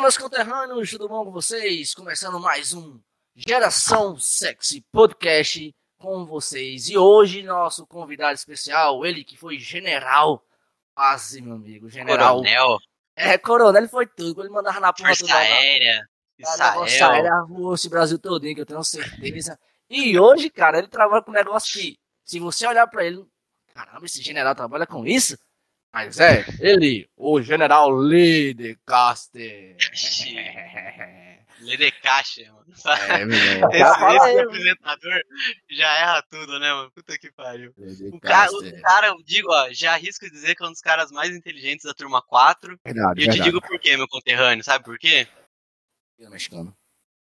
Fala, meus conterrâneos, tudo bom com vocês? Começando mais um Geração Sexy Podcast com vocês. E hoje, nosso convidado especial, ele que foi general, quase, meu amigo, general. Coronel. É, coronel, ele foi tudo. Ele mandava na porra toda. Aérea. Força Israel. Aérea esse Brasil todinho, que eu tenho certeza. E hoje, cara, ele trabalha com um negócio que, se você olhar pra ele, caramba, esse general trabalha com isso? Mas é, ele, o general Lidecaster. Lê de caixa, mano. É, menino. Esse, esse aí, apresentador já erra tudo, né, mano? Puta que pariu. Lidecaster. O cara, o cara, eu digo, ó, já arrisco dizer que é um dos caras mais inteligentes da turma 4. Verdade, E eu te verdade. digo por quê, meu conterrâneo, sabe por quê? Mexicano.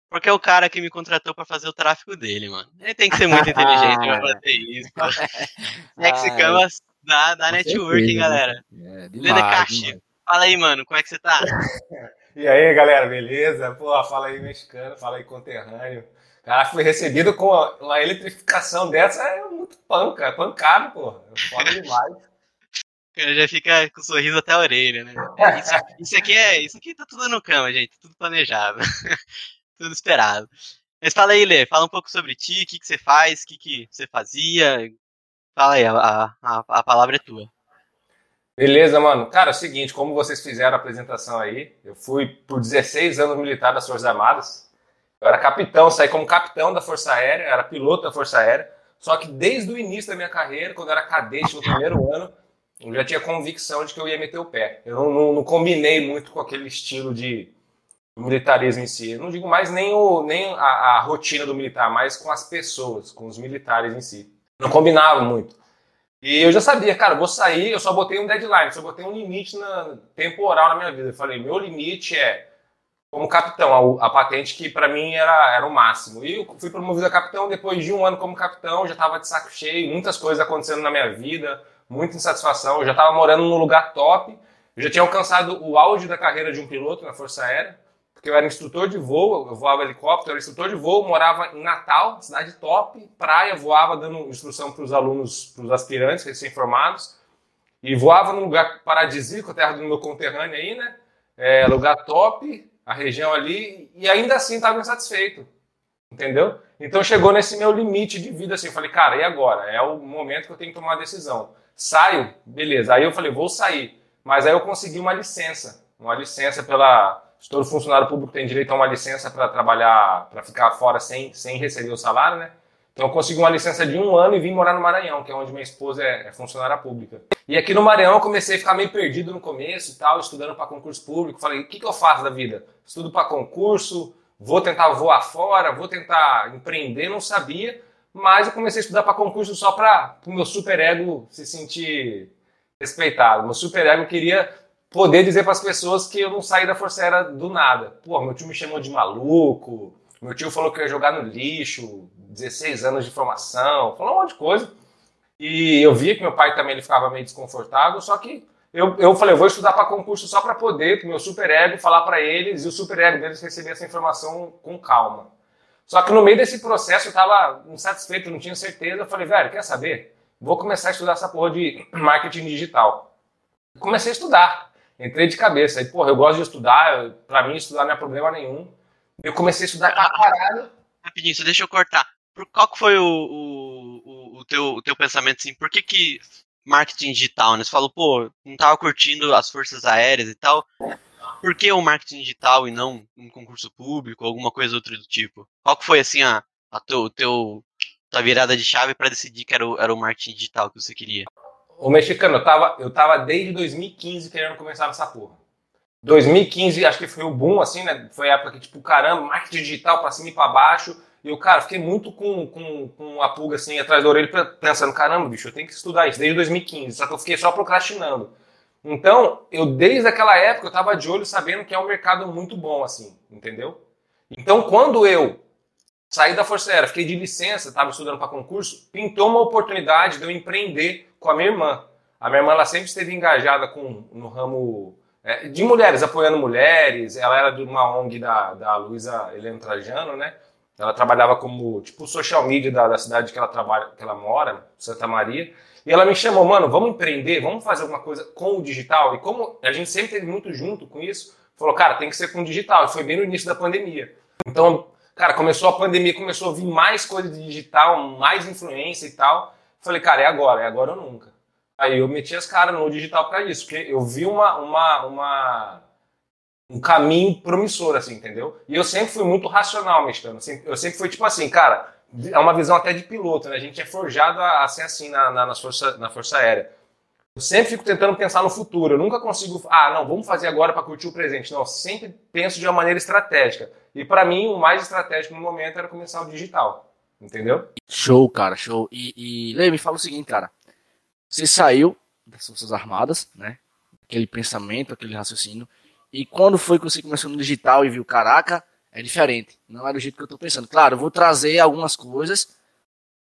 Porque é o cara que me contratou pra fazer o tráfico dele, mano. Ele tem que ser muito inteligente pra fazer isso. Mexicano da, da Com networking, certeza, galera. É, demais, caixa. demais. Fala aí, mano, como é que você tá? E aí, galera, beleza? Pô, fala aí mexicano, fala aí conterrâneo. Cara, fui recebido com uma eletrificação dessa, é muito panca, pancado, pô. Foda demais. O cara já fica com o sorriso até a orelha, né? É, Isso, isso aqui é. Isso aqui tá tudo no cama, gente. Tudo planejado. tudo esperado. Mas fala aí, Lê, fala um pouco sobre ti, o que, que você faz, o que, que você fazia. Fala aí, a, a, a palavra é tua. Beleza, mano. Cara, é o seguinte, como vocês fizeram a apresentação aí, eu fui por 16 anos militar das Forças Armadas. Eu era capitão, saí como capitão da Força Aérea, era piloto da Força Aérea. Só que desde o início da minha carreira, quando eu era cadete no primeiro ano, eu já tinha convicção de que eu ia meter o pé. Eu não, não- não combinei muito com aquele estilo de militarismo em si. Eu não digo mais nem, o, nem a, a rotina do militar, mas com as pessoas, com os militares em si. Não combinava muito. E eu já sabia, cara, vou sair, eu só botei um deadline, só botei um limite na- temporal na minha vida. Eu falei, meu limite é como capitão, a, a patente que pra mim era, era o máximo. E eu fui promovido a capitão depois de um ano como capitão, já tava de saco cheio, muitas coisas acontecendo na minha vida, muita insatisfação. Eu já tava morando num lugar top, eu já tinha alcançado o auge da carreira de um piloto na Força Aérea, eu era instrutor de voo, eu voava helicóptero, eu era instrutor de voo, morava em Natal, cidade top, praia, voava dando instrução para os alunos, para os aspirantes recém-formados, e voava num lugar paradisíaco, a terra do meu conterrâneo aí, né? É, lugar top, a região ali, e ainda assim estava insatisfeito, entendeu? Então chegou nesse meu limite de vida assim, eu falei, cara, e agora? É o momento que eu tenho que tomar uma decisão. Saio, beleza. Aí eu falei, vou sair. Mas aí eu consegui uma licença, uma licença pela todo funcionário público tem direito a uma licença para trabalhar, para ficar fora sem, sem receber o salário, né? Então eu consegui uma licença de um ano e vim morar no Maranhão, que é onde minha esposa é, é funcionária pública. E aqui no Maranhão eu comecei a ficar meio perdido no começo e tal, estudando para concurso público. Falei, o que, que eu faço da vida? Estudo para concurso, vou tentar voar fora, vou tentar empreender, não sabia. Mas eu comecei a estudar para concurso só para o meu super ego se sentir respeitado. Meu super ego queria poder dizer para as pessoas que eu não saí da Força do nada. Pô, meu tio me chamou de maluco, meu tio falou que eu ia jogar no lixo, 16 anos de formação, falou um monte de coisa. E eu via que meu pai também ele ficava meio desconfortável, só que eu, eu falei, eu vou estudar para concurso só para poder, pro meu super ego, falar para eles e o super ego deles receber essa informação com calma. Só que no meio desse processo eu estava insatisfeito, não tinha certeza. Eu falei, velho, quer saber? Vou começar a estudar essa porra de marketing digital. Comecei a estudar, entrei de cabeça. Aí, porra, eu gosto de estudar, pra mim estudar não é problema nenhum. Eu comecei a estudar pra caralho. Rapidinho, só deixa eu cortar. Por, qual que foi o, o, o, teu, o teu pensamento, assim? Por que que marketing digital, né? Você falou, pô, não tava curtindo as forças aéreas e tal. Por que o marketing digital e não um concurso público, alguma coisa outra do tipo? Qual que foi, assim, a, a teu, teu, tua virada de chave pra decidir que era o, era o marketing digital que você queria? O mexicano, eu tava, eu tava desde 2015 querendo começar nessa porra. 2015, acho que foi o boom, assim, né? Foi a época que, tipo, caramba, marketing digital pra cima e pra baixo. E eu, cara, fiquei muito com, com, com a pulga, assim, atrás da orelha, pensando, caramba, bicho, eu tenho que estudar isso desde 2015. Só que eu fiquei só procrastinando. Então, eu, desde aquela época, eu tava de olho sabendo que é um mercado muito bom, assim, entendeu? Então, quando eu saí da Força Aérea, fiquei de licença, estava estudando para concurso, pintou uma oportunidade de eu empreender com a minha irmã. A minha irmã ela sempre esteve engajada com, no ramo é, de mulheres, apoiando mulheres. Ela era de uma ONG da, da Luísa Helena Trajano, né? Ela trabalhava como tipo social media da, da cidade que ela trabalha, que ela mora, Santa Maria. E ela me chamou, mano, vamos empreender, vamos fazer alguma coisa com o digital. E como a gente sempre teve muito junto com isso, falou, cara, tem que ser com digital. E foi bem no início da pandemia. Então, cara, começou a pandemia, começou a vir mais coisa de digital, mais influência e tal. Falei, cara, é agora, é agora ou nunca. Aí eu meti as caras no digital por causa disso, porque eu vi uma, uma, uma, um caminho promissor, assim, entendeu? E eu sempre fui muito racional, mexicano. Eu sempre fui tipo assim, cara, é uma visão até de piloto, né? A gente é forjado a, ser assim na, na, na, força, na Força Aérea. Eu sempre fico tentando pensar no futuro. Eu nunca consigo, ah, não, vamos fazer agora para curtir o presente. Não, eu sempre penso de uma maneira estratégica. E para mim, o mais estratégico no momento era começar o digital. Entendeu? Show, cara, show. E, e Lê, me fala o seguinte, cara. Você saiu das Forças Armadas, né? Aquele pensamento, aquele raciocínio. E quando foi que você começou no digital e viu, caraca, é diferente. Não é do jeito que eu tô pensando. Claro, eu vou trazer algumas coisas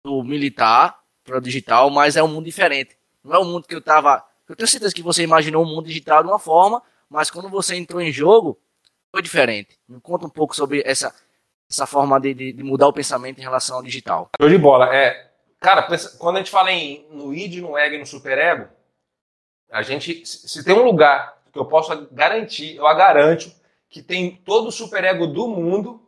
do militar para o digital, mas é um mundo diferente. Não é o um mundo que eu tava. Eu tenho certeza que você imaginou o mundo digital de uma forma, mas quando você entrou em jogo, foi diferente. Me conta um pouco sobre essa, essa forma de, de, mudar o pensamento em relação ao digital. Show de bola. É, Cara, quando a gente fala em, no id, no ego e no superego, a gente, se tem um lugar que eu posso garantir, eu a garanto, que tem todo o superego do mundo,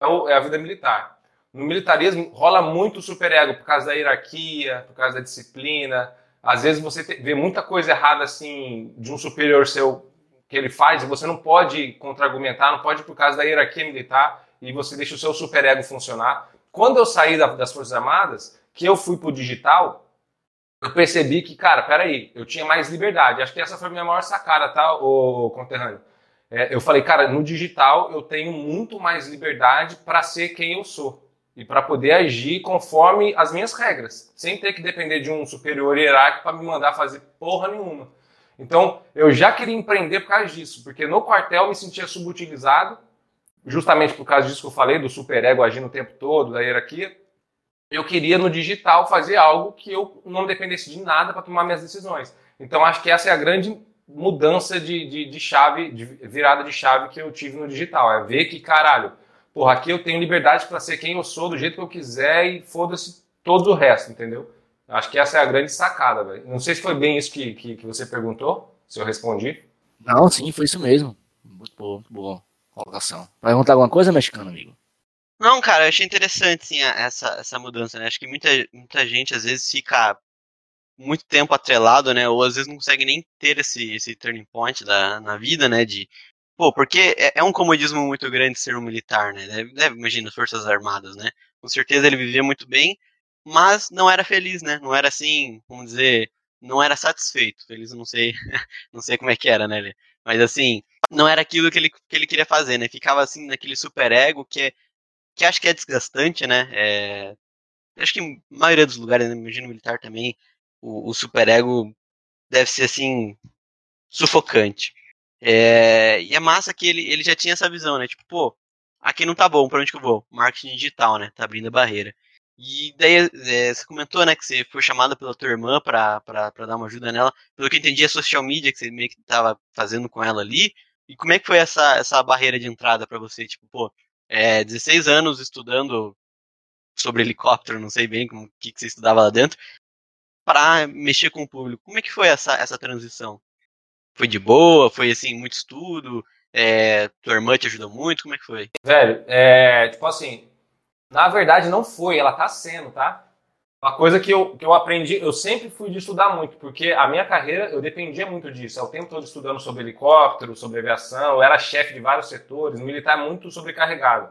é, é a vida militar. No militarismo rola muito superego por causa da hierarquia, por causa da disciplina. Às vezes você vê muita coisa errada assim de um superior seu que ele faz e você não pode contra-argumentar, não pode por causa da hierarquia militar e você deixa o seu superego funcionar. Quando eu saí da, das Forças Armadas, que eu fui pro digital, eu percebi que, cara, peraí, eu tinha mais liberdade. Acho que essa foi a minha maior sacada, tá, o conterrâneo? É, eu falei, cara, no digital eu tenho muito mais liberdade para ser quem eu sou e para poder agir conforme as minhas regras, sem ter que depender de um superior hierárquico para me mandar fazer porra nenhuma. Então, eu já queria empreender por causa disso, porque no quartel eu me sentia subutilizado, justamente por causa disso que eu falei, do superego agindo o tempo todo, da hierarquia eu queria no digital fazer algo que eu não dependesse de nada para tomar minhas decisões. Então acho que essa é a grande mudança de, de, de, chave, de virada de chave que eu tive no digital. É ver que, caralho, porra, aqui eu tenho liberdade para ser quem eu sou, do jeito que eu quiser e foda-se todo o resto, entendeu? Acho que essa é a grande sacada, velho. Não sei se foi bem isso que, que, que, você perguntou, se eu respondi. Não, sim, foi isso mesmo. Muito boa, muito boa colocação. Vai perguntar alguma coisa, mexicano, amigo? Não, cara, eu achei interessante sim, essa, essa mudança, né? Acho que muita, muita gente às vezes fica muito tempo atrelado, né? Ou às vezes não consegue nem ter esse, esse turning point da, na vida, né? De, pô, porque é, é um comodismo muito grande ser um militar, né? Deve, deve, imagina, Forças Armadas, né? Com certeza ele vivia muito bem, mas não era feliz, né? Não era assim, vamos dizer, não era satisfeito. Feliz, não sei, não sei como é que era, né? Mas assim, não era aquilo que ele, que ele queria fazer, né? Ficava assim naquele super ego que é que acho que é desgastante, né? É, acho que em maioria dos lugares, né, imagino militar também, o, o superego deve ser assim sufocante. É, e é massa que ele, ele já tinha essa visão, né? Tipo, pô, aqui não tá bom, pra onde que eu vou? Marketing digital, né? Tá abrindo a barreira. E daí é, você comentou, né, que você foi chamada pela tua irmã pra, pra, pra dar uma ajuda nela. Pelo que eu entendi, é social media que você meio que tava fazendo com ela ali. E como é que foi essa, essa barreira de entrada para você? Tipo, pô, é, 16 anos estudando sobre helicóptero, não sei bem como que, que você estudava lá dentro, para mexer com o público. Como é que foi essa, essa transição? Foi de boa? Foi assim, muito estudo? É, tua irmã te ajudou muito? Como é que foi? Velho, é, tipo assim, na verdade não foi, ela tá sendo, tá? Uma coisa que eu, que eu aprendi, eu sempre fui de estudar muito, porque a minha carreira eu dependia muito disso. É o tempo todo estudando sobre helicóptero, sobre aviação, eu era chefe de vários setores, militar muito sobrecarregado.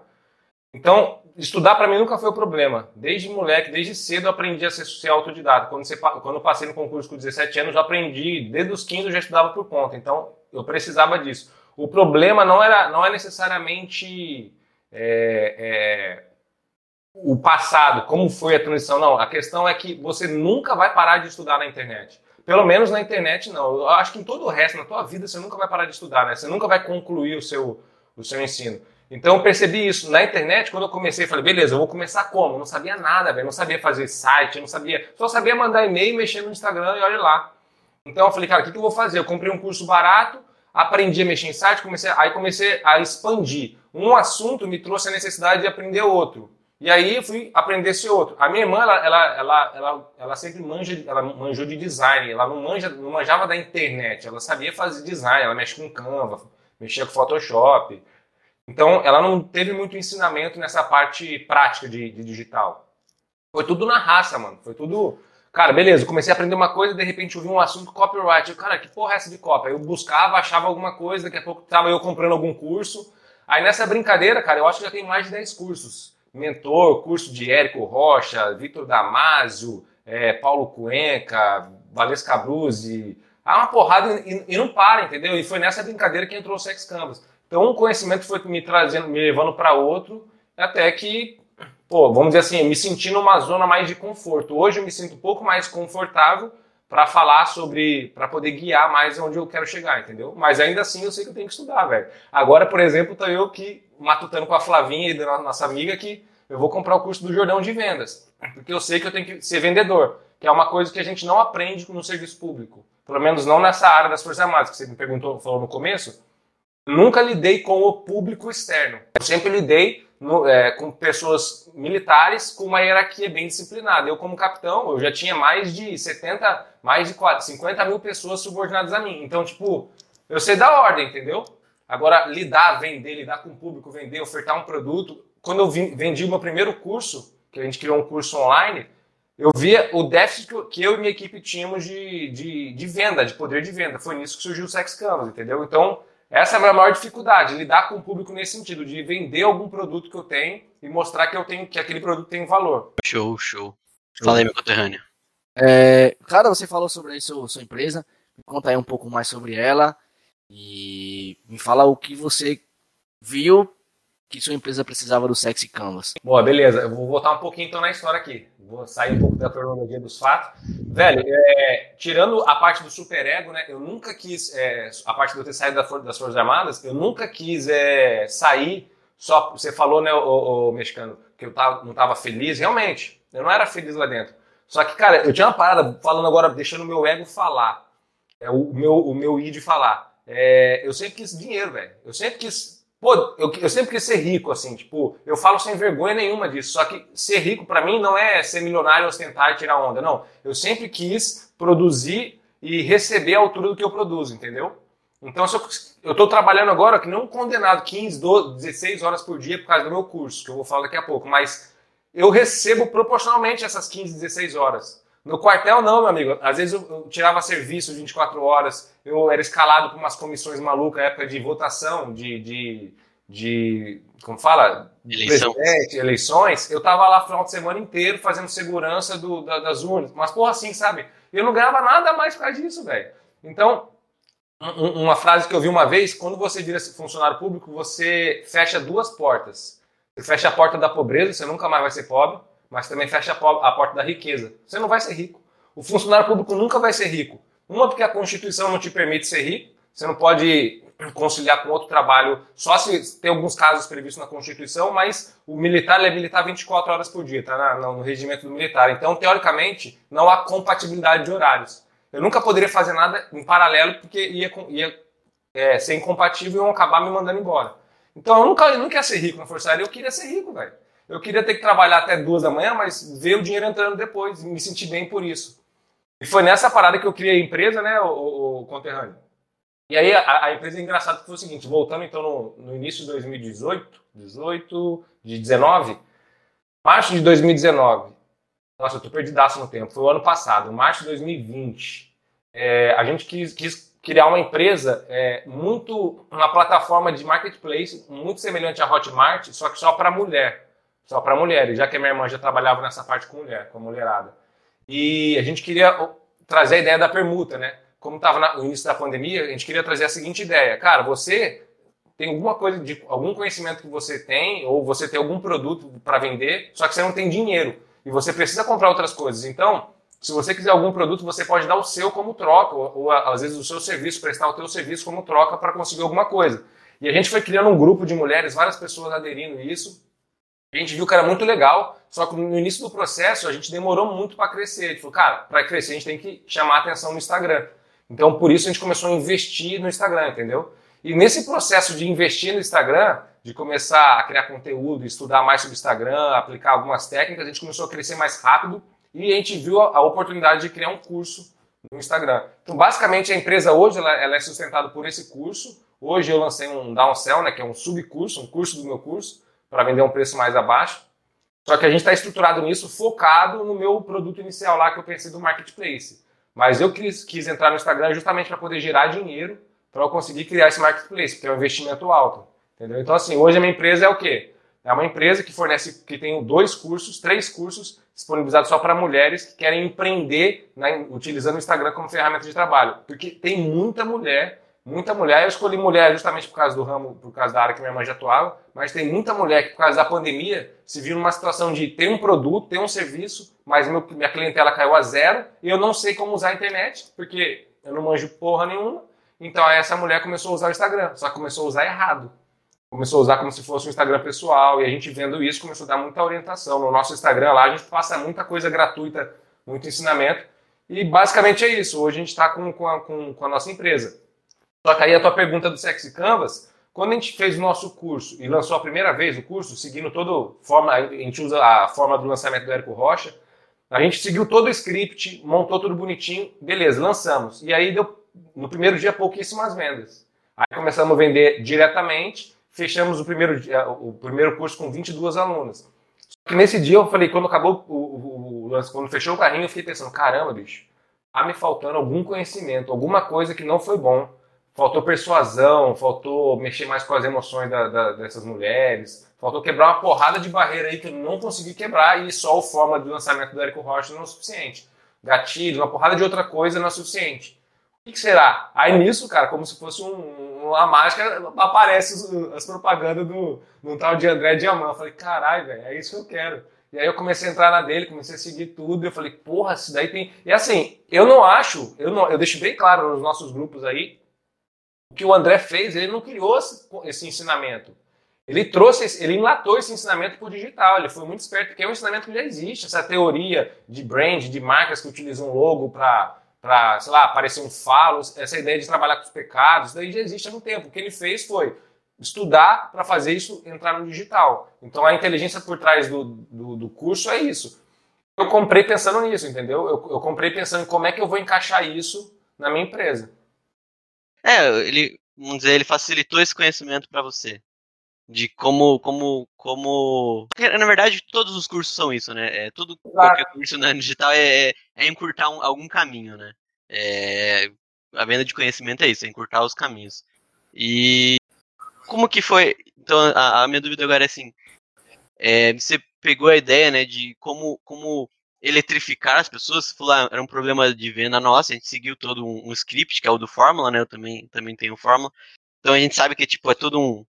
Então, estudar para mim nunca foi o problema. Desde moleque, desde cedo eu aprendi a ser, ser autodidata. Quando, você, quando eu passei no concurso com 17 anos, eu aprendi, desde os 15 eu já estudava por conta. Então, eu precisava disso. O problema não, era, não é necessariamente é, é, o passado, como foi a transição. Não, a questão é que você nunca vai parar de estudar na internet. Pelo menos na internet, não. Eu acho que em todo o resto, na tua vida, você nunca vai parar de estudar, né? Você nunca vai concluir o seu, o seu ensino. Então eu percebi isso na internet, quando eu comecei, falei, beleza, eu vou começar como? Eu não sabia nada, velho. Não sabia fazer site, não sabia. Só sabia mandar e-mail, mexer no Instagram e olha lá. Então eu falei, cara, o que, que eu vou fazer? Eu comprei um curso barato, aprendi a mexer em site, comecei, aí comecei a expandir. Um assunto me trouxe a necessidade de aprender outro. E aí eu fui aprender esse outro. A minha irmã, ela, ela, ela, ela, ela sempre manja, ela manjou de design, ela não, manja, não manjava da internet, ela sabia fazer design, ela mexe com Canva, mexia com Photoshop. Então, ela não teve muito ensinamento nessa parte prática de, de digital. Foi tudo na raça, mano. Foi tudo. Cara, beleza, comecei a aprender uma coisa, de repente eu vi um assunto copyright. Eu, cara, que porra é essa de copy? Aí eu buscava, achava alguma coisa, daqui a pouco tava eu comprando algum curso. Aí nessa brincadeira, cara, eu acho que já tem mais de 10 cursos. Mentor, curso de Érico Rocha, Vitor Damasio, é, Paulo Cuenca, Valesca Bruzzi. Há uma porrada e, e, não para, entendeu? E foi nessa brincadeira que entrou o Sex Canvas. Então um conhecimento foi me trazendo, me levando para outro, até que, pô, vamos dizer assim, me senti numa zona mais de conforto. Hoje eu me sinto um pouco mais confortável para falar sobre, para poder guiar mais onde eu quero chegar, entendeu? Mas ainda assim eu sei que eu tenho que estudar, velho. Agora, por exemplo, tô eu que matutando com a Flavinha e nossa amiga que eu vou comprar o curso do Jordão de Vendas, porque eu sei que eu tenho que ser vendedor, que é uma coisa que a gente não aprende no serviço público, pelo menos não nessa área das Forças Armadas que você me perguntou, falou no começo. Nunca lidei com o público externo. Eu sempre lidei no, é, com pessoas militares com uma hierarquia bem disciplinada. Eu, como capitão, eu já tinha mais de 70, mais de 4, 50 mil pessoas subordinadas a mim. Então, tipo, eu sei da ordem, entendeu? Agora, lidar, vender, lidar com o público, vender, ofertar um produto. Quando eu vendi o meu primeiro curso, que a gente criou um curso online, eu via o déficit que eu e minha equipe tínhamos de, de, de venda, de poder de venda. Foi nisso que surgiu o Sex Canvas, entendeu? Então, essa é a minha maior dificuldade, lidar com o público nesse sentido, de vender algum produto que eu tenho e mostrar que eu tenho que aquele produto tem valor. Show, show. Fala aí, meu conterrâneo. É, cara, você falou sobre a sua, sua empresa. Me conta aí um pouco mais sobre ela e me fala o que você viu que sua empresa precisava do Sexy Canvas. Boa, beleza. Eu vou voltar um pouquinho então na história aqui. Vou sair um pouco da cronologia dos fatos. Velho, é, tirando a parte do superego, né? Eu nunca quis, é, a parte de eu ter saído das Forças Armadas, eu nunca quis é, sair só. Você falou, né, o, o, mexicano, que eu tava, não estava feliz. Realmente, eu não era feliz lá dentro. Só que, cara, eu tinha uma parada, falando agora, deixando o meu ego falar. É, o, meu, o meu id falar. É, eu sempre quis dinheiro, velho. Eu sempre quis Pô, eu, eu, sempre quis ser rico, assim, tipo, eu falo sem vergonha nenhuma disso. Só que ser rico para mim não é ser milionário, ostentar e tirar onda. Não. Eu sempre quis produzir e receber a altura do que eu produzo, entendeu? Então, se eu, eu tô trabalhando agora que não condenado 15, 12, 16 horas por dia por causa do meu curso, que eu vou falar daqui a pouco, mas eu recebo proporcionalmente essas 15, 16 horas. No quartel, não, meu amigo. Às vezes eu, eu tirava serviço 24 horas, eu era escalado por umas comissões malucas, época de votação, de. de, de como fala? Eleição. Presidente, eleições. Eu tava lá final de semana inteiro fazendo segurança do, da, das urnas. Mas, porra, assim, sabe? Eu não ganhava nada mais por causa disso, velho. Então, um, uma frase que eu vi uma vez: quando você vira funcionário público, você fecha duas portas. Você fecha a porta da pobreza, você nunca mais vai ser pobre mas também fecha a porta da riqueza. Você não vai ser rico. O funcionário público nunca vai ser rico. Uma, porque a Constituição não te permite ser rico, você não pode conciliar com outro trabalho, só se tem alguns casos previstos na Constituição, mas o militar é militar 24 horas por dia, tá no regimento do militar. Então, teoricamente, não há compatibilidade de horários. Eu nunca poderia fazer nada em paralelo porque ia, ia é, ser incompatível e iam acabar me mandando embora. Então, eu nunca, eu nunca ia ser rico na Força Aérea, eu queria ser rico, velho. Eu queria ter que trabalhar até duas da manhã, mas ver o dinheiro entrando depois me sentir bem por isso. E foi nessa parada que eu criei a empresa, né, o, o, o conterrâneo. E aí a, a, empresa é engraçada que foi o seguinte, voltando então no, no início de 2018, 18, de 19, março de 2019, nossa, eu tô perdidaço no tempo, foi o ano passado, março de 2020, é, a gente quis, quis criar uma empresa é, muito, uma plataforma de marketplace muito semelhante à Hotmart, só que só para mulher só para mulheres, já que a minha irmã já trabalhava nessa parte com mulher, com a mulherada. E a gente queria trazer a ideia da permuta, né? Como estava no início da pandemia, a gente queria trazer a seguinte ideia: cara, você tem alguma coisa de algum conhecimento que você tem ou você tem algum produto para vender, só que você não tem dinheiro e você precisa comprar outras coisas. Então, se você quiser algum produto, você pode dar o seu como troca ou, ou às vezes o seu serviço, prestar o seu serviço como troca para conseguir alguma coisa. E a gente foi criando um grupo de mulheres, várias pessoas aderindo a isso. A gente viu que era muito legal, só que no início do processo a gente demorou muito para crescer. A gente falou, cara, para crescer a gente tem que chamar atenção no Instagram. Então por isso a gente começou a investir no Instagram, entendeu? E nesse processo de investir no Instagram, de começar a criar conteúdo, estudar mais sobre o Instagram, aplicar algumas técnicas, a gente começou a crescer mais rápido e a gente viu a oportunidade de criar um curso no Instagram. Então, basicamente, a empresa hoje ela, ela é sustentada por esse curso. Hoje eu lancei um downsell, né, que é um subcurso, um curso do meu curso, para vender um preço mais abaixo. Só que a gente está estruturado nisso, focado no meu produto inicial lá que eu pensei do marketplace. Mas eu quis, quis entrar no Instagram justamente para poder gerar dinheiro para eu conseguir criar esse marketplace, porque é um investimento alto. Entendeu? Então, assim, hoje a minha empresa é o quê? É uma empresa que fornece, que tem dois cursos, três cursos disponibilizados só para mulheres que querem empreender né, utilizando o Instagram como ferramenta de trabalho. Porque tem muita mulher, muita mulher. Eu escolhi mulher justamente por causa do ramo, por causa da área que minha mãe já atuava, mas tem muita mulher que, por causa da pandemia, se viu numa situação de ter um produto, ter um serviço, mas meu, minha clientela caiu a zero e eu não sei como usar a internet, porque eu não manjo porra nenhuma. Então aí essa mulher começou a usar o Instagram, só começou a usar errado. Começou a usar como se fosse um Instagram pessoal e a gente vendo isso começou a dar muita orientação. No nosso Instagram lá a gente passa muita coisa gratuita, muito ensinamento. E basicamente é isso. Hoje a gente está com, com, com a nossa empresa. Só que aí a tua pergunta do Sexy Canvas, quando a gente fez o nosso curso e lançou a primeira vez o curso, seguindo toda forma, a gente usa a forma do lançamento do Érico Rocha, a gente seguiu todo o script, montou tudo bonitinho, beleza, lançamos. E aí deu no primeiro dia pouquíssimas vendas. Aí começamos a vender diretamente, fechamos o primeiro, o primeiro curso com 22 alunas. Só que nesse dia eu falei, quando acabou o, lance, quando fechou o carrinho, eu fiquei pensando, caramba, bicho, tá me faltando algum conhecimento, alguma coisa que não foi bom. Faltou persuasão, faltou mexer mais com as emoções da, da, dessas mulheres, faltou quebrar uma porrada de barreira aí que eu não consegui quebrar e só o forma do lançamento do Érico Rocha não é o suficiente. Gatilho, uma porrada de outra coisa não é o suficiente. O que, será? Aí nisso, cara, como se fosse um, uma mágica, aparece as propagandas do, do tal de André Diamant. Eu falei, caralho, velho, é isso que eu quero. E aí eu comecei a entrar na dele, comecei a seguir tudo, eu falei, porra, isso daí tem. E assim, eu não acho, eu, não, eu deixo bem claro nos nossos grupos aí, que o André fez, ele não criou esse, ensinamento. Ele trouxe, ele enlatou esse ensinamento o digital. Ele foi muito esperto, porque é um ensinamento que já existe. Essa teoria de brand, de marcas que utilizam logo para para, sei lá, aparecer um falo, essa ideia de trabalhar com os pecados, daí já existe há muito tempo. O que ele fez foi estudar para fazer isso entrar no digital. Então a inteligência por trás do, do, do curso é isso. Eu comprei pensando nisso, entendeu? Eu, eu, comprei pensando em como é que eu vou encaixar isso na minha empresa. É, ele, vamos dizer, ele facilitou esse conhecimento para você de como como como Porque, na verdade todos os cursos são isso né? É tudo qualquer curso né, digital é, é, é encurtar um, algum caminho né? É, a venda de conhecimento é isso é encurtar os caminhos. E como que foi então a, a minha dúvida agora é assim é, você pegou a ideia né de como como eletrificar as pessoas falou ah, era um problema de venda nossa a gente seguiu todo um, um script que é o do Fórmula né eu também também tenho Fórmula então a gente sabe que tipo é todo um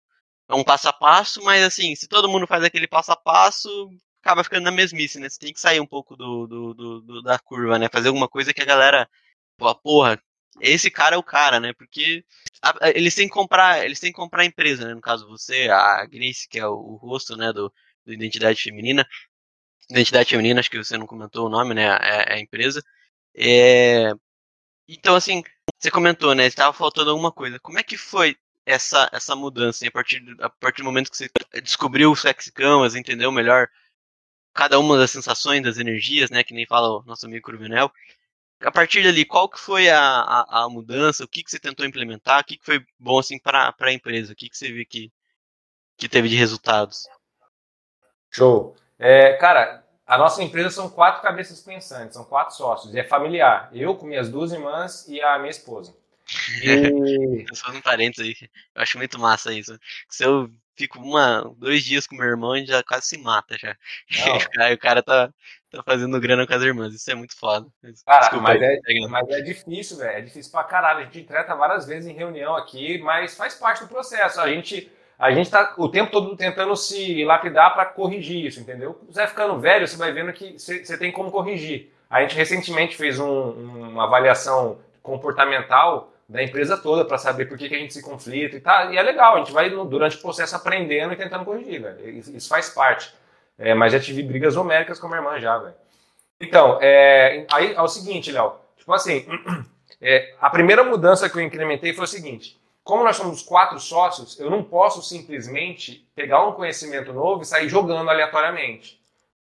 é um passo a passo, mas assim, se todo mundo faz aquele passo a passo, acaba ficando na mesmice, né? Você tem que sair um pouco do, do, do, do da curva, né? Fazer alguma coisa que a galera, pô, porra, esse cara é o cara, né? Porque a, a, eles têm que comprar, eles têm que comprar a empresa, né? No caso você, a Grace, que é o, o rosto, né, do, do Identidade Feminina. Identidade Feminina, acho que você não comentou o nome, né? É, é a empresa. É... Então, assim, você comentou, né? Estava faltando alguma coisa. Como é que foi essa, essa mudança. A partir, a partir do momento que você descobriu o Sex Canvas, entendeu melhor cada uma das sensações, das energias, né? Que nem fala o nosso amigo Cruvinel. A partir dali, qual que foi a, a, a mudança? O que, que você tentou implementar? O que, que foi bom assim para a empresa? O que, que você viu que, que teve de resultados? Show. É, cara, a nossa empresa são quatro cabeças pensantes, são quatro sócios, e é familiar. Eu com minhas duas irmãs e a minha esposa. E... Só um parênteses aí. Eu acho muito massa isso. Se eu fico uma, dois dias com meu irmão, ele já quase se mata já. o cara tá, tá fazendo grana com as irmãs. Isso é muito foda. Cara, Desculpa, mas, é, mas é difícil, velho. É difícil pra caralho. A gente trata várias vezes em reunião aqui, mas faz parte do processo. A gente. A gente tá o tempo todo tentando se lapidar para corrigir isso, entendeu? Você vai ficando velho, você vai vendo que você tem como corrigir. A gente recentemente fez um, uma avaliação comportamental da empresa toda para saber por que, que, a gente se conflita e tá. E é legal, a gente vai durante o processo aprendendo e tentando corrigir, velho. Isso faz parte. É, mas já tive brigas homéricas com a minha irmã já, velho. Então, é, aí é o seguinte, Léo. Tipo assim, é, a primeira mudança que eu incrementei foi o seguinte. Como nós somos quatro sócios, eu não posso simplesmente pegar um conhecimento novo e sair jogando aleatoriamente.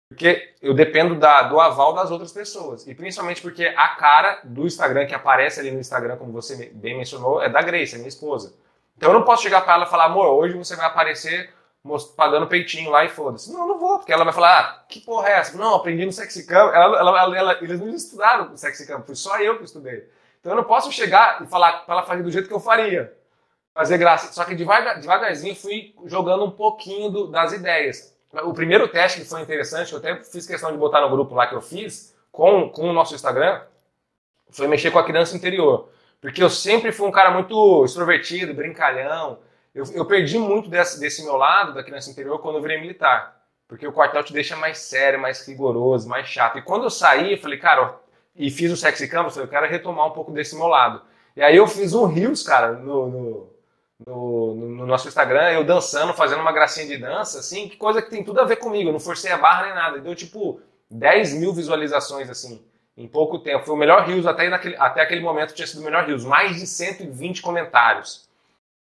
Porque eu dependo da, do aval das outras pessoas. E principalmente porque a cara do Instagram, que aparece ali no Instagram, como você bem mencionou, é da Grace, é minha esposa. Então eu não posso chegar para ela e falar, amor, hoje você vai aparecer pagando peitinho lá e foda-se. Não, não vou, porque ela vai falar, ah, que porra é essa? Não, aprendi no Sexy Camp. Ela, ela, ela, eles não estudaram no Sexy Camp, foi só eu que estudei. Então eu não posso chegar e falar para ela fazer do jeito que eu faria. Fazer graça. Só que devagar, devagarzinho fui jogando um pouquinho do, das ideias. O primeiro teste que foi interessante, eu até fiz questão de botar no grupo lá que eu fiz, com, com o nosso Instagram, foi mexer com a criança interior. Porque eu sempre fui um cara muito extrovertido, brincalhão. Eu, eu perdi muito desse, desse meu lado, da criança interior, quando eu virei militar. Porque o quartel te deixa mais sério, mais rigoroso, mais chato. E quando eu saí, eu falei, cara, e fiz o sexy campus, eu quero retomar um pouco desse meu lado. E aí eu fiz um rios, cara, no, no, no, no, nosso Instagram, eu dançando, fazendo uma gracinha de dança, assim, que coisa que tem tudo a ver comigo. Eu não forcei a barra nem nada. Deu tipo 10 mil visualizações, assim em pouco tempo. Foi o melhor Rios, até, naquele, até aquele momento tinha sido o melhor Rios. Mais de 120 comentários.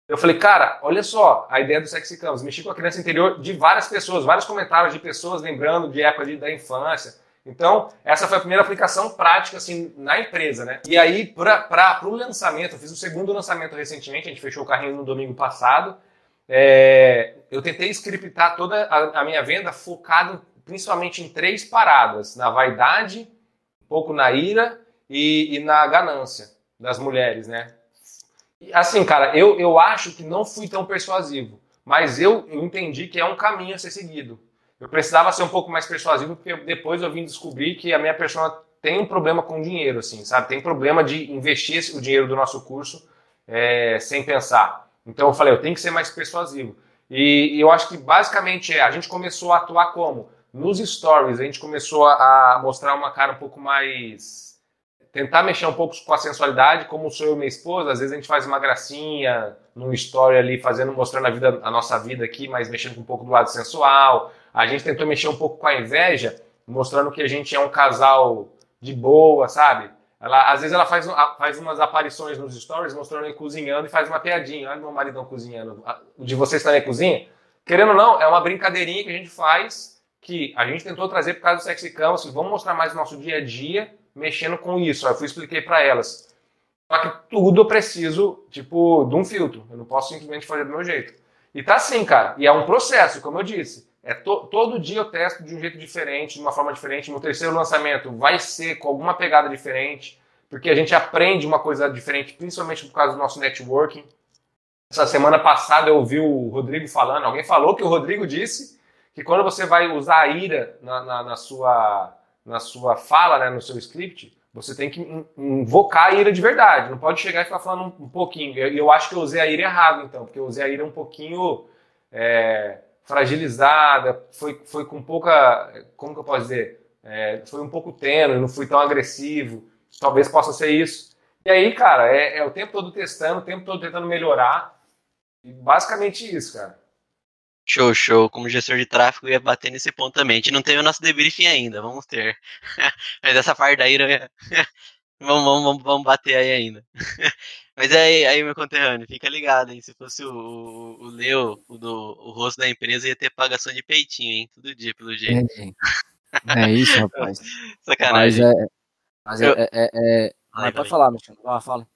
Eu falei, cara, olha só a ideia do Sexy Campus. Mexi com a criança interior de várias pessoas, vários comentários de pessoas lembrando de época de, da infância. Então, essa foi a primeira aplicação prática assim, na empresa, né? E aí, para o lançamento, eu fiz o segundo lançamento recentemente, a gente fechou o carrinho no domingo passado. É, eu tentei scriptar toda a, a minha venda focado principalmente em três paradas: na vaidade, um pouco na ira e, e na ganância das mulheres, né? Assim, cara, eu, eu acho que não fui tão persuasivo, mas eu, eu entendi que é um caminho a ser seguido. Eu precisava ser um pouco mais persuasivo, porque depois eu vim descobrir que a minha pessoa tem um problema com dinheiro, assim, sabe? Tem problema de investir o dinheiro do nosso curso é, sem pensar. Então eu falei, eu tenho que ser mais persuasivo. E, e eu acho que basicamente é, a gente começou a atuar como? Nos stories, a gente começou a mostrar uma cara um pouco mais. tentar mexer um pouco com a sensualidade, como sou eu e minha esposa. Às vezes a gente faz uma gracinha num story ali, fazendo, mostrando a, vida, a nossa vida aqui, mas mexendo com um pouco do lado sensual. A gente tentou mexer um pouco com a inveja, mostrando que a gente é um casal de boa, sabe? Ela, às vezes ela faz, faz umas aparições nos stories mostrando ele cozinhando e faz uma piadinha. Olha meu maridão cozinhando. O de vocês também cozinha? Querendo ou não, é uma brincadeirinha que a gente faz que a gente tentou trazer por causa do Sexy assim, vamos mostrar mais o nosso dia a dia mexendo com isso. Aí eu fui expliquei para elas. Só que tudo eu preciso, tipo, de um filtro. Eu não posso simplesmente fazer do meu jeito. E tá assim, cara. E é um processo, como eu disse. É to todo dia eu testo de um jeito diferente, de uma forma diferente. Meu terceiro lançamento vai ser com alguma pegada diferente, porque a gente aprende uma coisa diferente, principalmente por causa do nosso networking. Essa semana passada eu ouvi o Rodrigo falando, alguém falou que o Rodrigo disse que quando você vai usar a ira na, na, na sua, na sua fala, né, no seu script, você tem que invocar a ira de verdade. Não pode chegar e ficar falando um, pouquinho. Eu, eu, acho que eu usei a ira errado, então, porque eu usei a ira um pouquinho é, fragilizada, foi, foi com pouca. Como que eu posso dizer? É, foi um pouco tênue, não fui tão agressivo. Talvez possa ser isso. E aí, cara, é, é o tempo todo testando, o tempo todo tentando melhorar. E basicamente isso, cara. Show, show. Como gestor de tráfego, ia bater nesse ponto também. A gente não teve o nosso debriefing ainda, vamos ter. Mas essa parte daí, vamos, vamos, vamos bater aí ainda. Mas aí, aí, meu conterrâneo, fica ligado, hein? Se fosse o, o Leo, o, do, o rosto da empresa, ia ter pagação de peitinho, hein? Todo dia, pelo jeito. É, é isso, rapaz. Sacanagem. Mas é. Mas é, é, é, é... Vai, pode falar, Michel. Fala.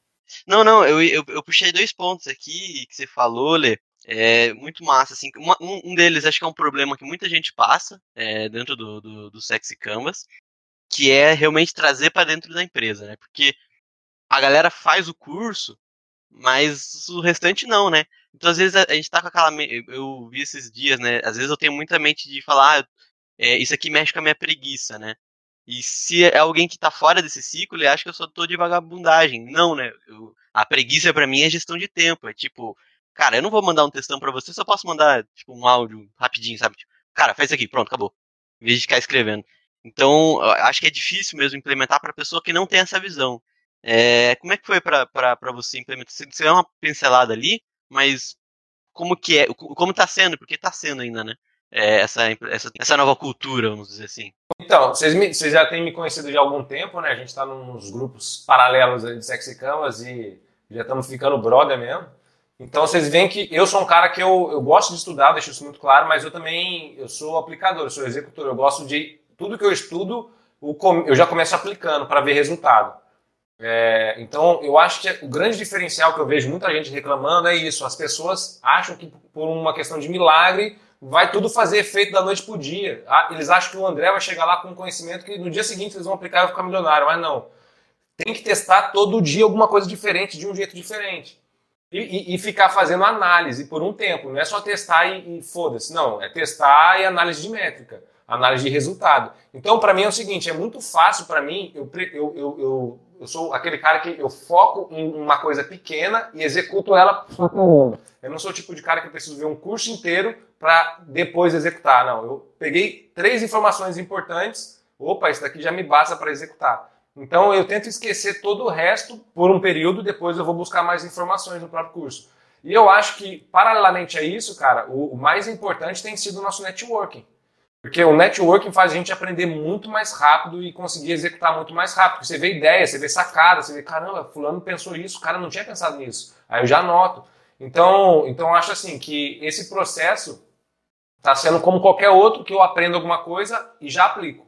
Não, não, eu, eu, eu puxei dois pontos aqui que você falou, Lê. É muito massa, assim. Uma, um, deles acho que é um problema que muita gente passa é, dentro do, do, do Sexy Canvas, que é realmente trazer para dentro da empresa, né? Porque a galera faz o curso, mas o restante não, né? Então, às vezes, a, a gente tá com aquela. Eu vi esses dias, né? Às vezes eu tenho muita mente de falar, ah, é, isso aqui mexe com a minha preguiça, né? E se é alguém que tá fora desse ciclo, ele acha que eu só tô de vagabundagem. Não, né? Eu, a preguiça para mim é gestão de tempo. É tipo, Cara, eu não vou mandar um textão para você, só posso mandar, tipo, um áudio rapidinho, sabe? Tipo, cara, faz isso aqui, pronto, acabou. Em vez de ficar escrevendo. Então, acho que é difícil mesmo implementar para pessoa que não tem essa visão. É, como é que foi para você implementar? Você deu uma pincelada ali, mas como que é, como tá sendo, porque tá sendo ainda, né? É, essa, essa, essa nova cultura, vamos dizer assim. Então, vocês, me, vocês já têm me conhecido de algum tempo, né? A gente está nos grupos paralelos de Sexy e já estamos ficando brother mesmo. Então vocês veem que eu sou um cara que eu, eu gosto de estudar, deixo isso muito claro, mas eu também eu sou aplicador, eu sou executor, eu gosto de tudo que eu estudo, eu já começo aplicando para ver resultado. É, então, eu acho que o grande diferencial que eu vejo muita gente reclamando é isso. As pessoas acham que por uma questão de milagre vai tudo fazer efeito da noite pro dia. Ah, eles acham que o André vai chegar lá com um conhecimento que no dia seguinte eles vão aplicar e vai ficar milionário, mas não. Tem que testar todo dia alguma coisa diferente, de um jeito diferente. E, e, e ficar fazendo análise por um tempo. Não é só testar e, e foda-se. Não, é testar e análise de métrica, análise de resultado. Então, para mim é o seguinte: é muito fácil para mim, eu, eu, eu, eu eu sou aquele cara que eu foco em uma coisa pequena e executo ela. Eu não sou o tipo de cara que preciso ver um curso inteiro para depois executar. Não, eu peguei três informações importantes. Opa, isso daqui já me basta para executar. Então eu tento esquecer todo o resto por um período, depois eu vou buscar mais informações no próprio curso. E eu acho que, paralelamente a isso, cara, o, mais importante tem sido o nosso networking. Porque o networking faz a gente aprender muito mais rápido e conseguir executar muito mais rápido. Você vê ideia, você vê sacada, você vê, caramba, fulano pensou isso, o cara não tinha pensado nisso. Aí eu já anoto. Então, então acho assim que esse processo está sendo como qualquer outro que eu aprendo alguma coisa e já aplico.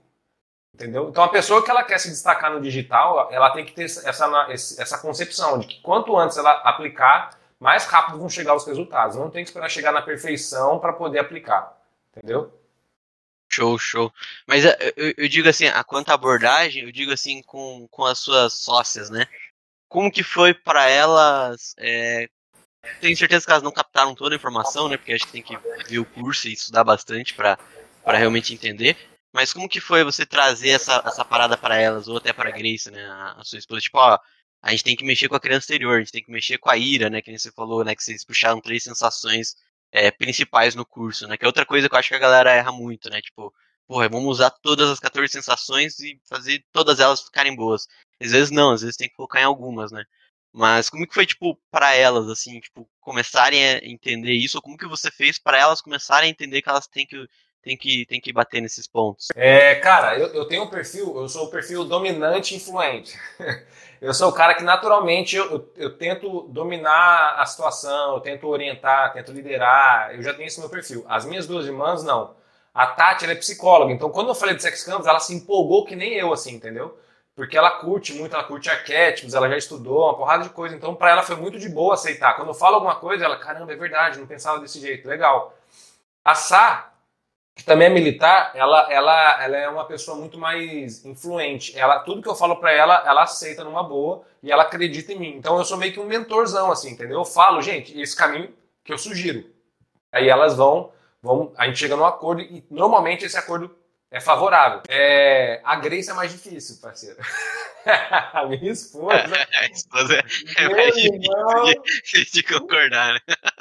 Entendeu? Então a pessoa que ela quer se destacar no digital, ela tem que ter essa, essa concepção de que quanto antes ela aplicar, mais rápido vão chegar os resultados. Não tem que esperar chegar na perfeição para poder aplicar. Entendeu? Show, show. Mas eh, eu, eu, digo assim, a quanto à abordagem, eu digo assim com, com as suas sócias, né? Como que foi para elas? É, tenho certeza que elas não captaram toda a informação, né? Porque a gente tem que ver o curso e estudar bastante para realmente entender. Mas como que foi você trazer essa, essa parada para elas, ou até para Grace, né? A, a, sua esposa, tipo, ó, a gente tem que mexer com a criança exterior, a gente tem que mexer com a ira, né? Que você falou, né? Que vocês puxaram três sensações é, principais no curso, né? Que é outra coisa que eu acho que a galera erra muito, né? Tipo, porra, vamos usar todas as 14 sensações e fazer todas elas ficarem boas. Às vezes não, às vezes tem que focar em algumas, né? Mas como que foi, tipo, para elas, assim, tipo, começarem a entender isso? Ou como que você fez para elas começarem a entender que elas têm que, têm que, têm que bater nesses pontos? É, cara, eu, eu tenho um perfil, eu sou o perfil dominante influente. eu sou o cara que naturalmente eu, eu, eu, tento dominar a situação, eu tento orientar, tento liderar, eu já tenho esse meu perfil. As minhas duas irmãs, não. A Tati, ela é psicóloga, então quando eu falei de sex campus, ela se empolgou que nem eu, assim, entendeu? Porque ela curte muito, ela curte arquétipos, ela já estudou uma porrada de coisa, então para ela foi muito de boa aceitar. Quando eu falo alguma coisa, ela, caramba, é verdade, não pensava desse jeito, legal. A Sá, que também é militar, ela, ela, ela é uma pessoa muito mais influente. Ela, tudo que eu falo para ela, ela aceita numa boa e ela acredita em mim. Então eu sou meio que um mentorzão, assim, entendeu? Eu falo, gente, esse caminho que eu sugiro. Aí elas vão, vão, a gente chega num acordo e normalmente esse acordo é favorável. É, a Grace é mais difícil, parceiro. a minha esposa. a esposa é, é mais difícil de, de concordar, né?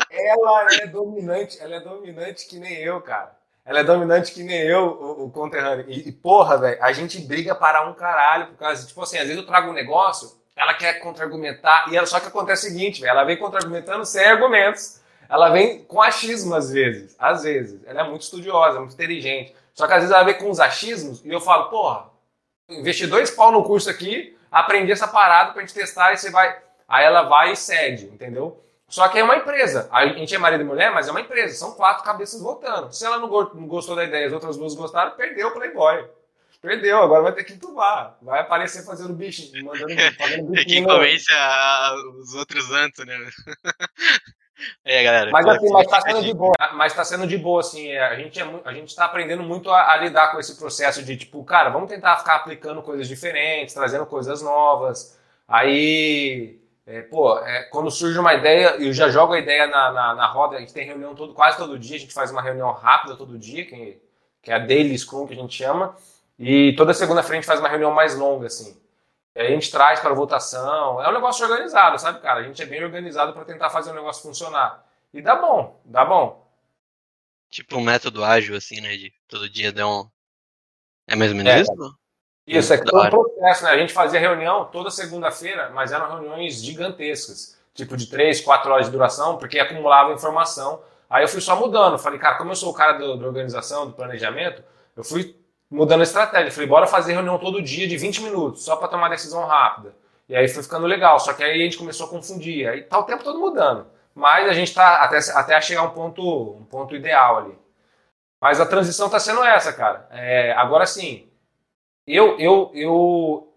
Ela é dominante, ela é dominante que nem eu, cara. Ela é dominante que nem eu, o, o conterrâneo. E, e porra, velho, a gente briga para um caralho por causa, tipo assim, às vezes eu trago um negócio, ela quer contra-argumentar, e ela, só que acontece o seguinte, véio, ela vem contra-argumentando sem argumentos. Ela vem com achismo às vezes, às vezes. Ela é muito estudiosa, muito inteligente. Só que às vezes ela vem com uns achismos e eu falo, porra, investi dois pau no curso aqui, aprendi essa parada pra gente testar e você vai. Aí ela vai e cede, entendeu? Só que é uma empresa. A gente é marido e mulher, mas é uma empresa. São quatro cabeças votando. Se ela não gostou da ideia, as outras duas gostaram, perdeu o Playboy. Perdeu, agora vai ter que entubar. Vai aparecer fazendo bicho, mandando fazendo bicho. É quem convence os outros antes, né? É, galera. Mas assim, mas tá sendo de boa. Mas tá sendo de boa, assim. É, a gente, é, a gente tá aprendendo muito a, a, lidar com esse processo de, tipo, cara, vamos tentar ficar aplicando coisas diferentes, trazendo coisas novas. Aí é, pô, é, quando surge uma ideia, eu já jogo a ideia na, na, na, roda, a gente tem reunião todo, quase todo dia, a gente faz uma reunião rápida todo dia, que, que é a Daily Scrum que a gente chama, e toda segunda-feira a gente faz uma reunião mais longa, assim. E aí a gente traz para votação, é um negócio organizado, sabe, cara? A gente é bem organizado para tentar fazer o negócio funcionar. E dá bom, dá bom. Tipo um método ágil, assim, né, de todo dia dá um... É mais ou menos é, isso? Isso, é que todo um processo, né? A gente fazia reunião toda segunda-feira, mas eram reuniões gigantescas, tipo de três, quatro horas de duração, porque acumulava informação. Aí eu fui só mudando. Falei, cara, como eu sou o cara do, da organização, do planejamento, eu fui mudando a estratégia. Falei, bora fazer reunião todo dia de 20 minutos, só para tomar decisão rápida. E aí foi ficando legal. Só que aí a gente começou a confundir. Aí tá o tempo todo mudando. Mas a gente tá até, até chegar um ponto, um ponto ideal ali. Mas a transição tá sendo essa, cara. É, agora sim, eu, eu, eu,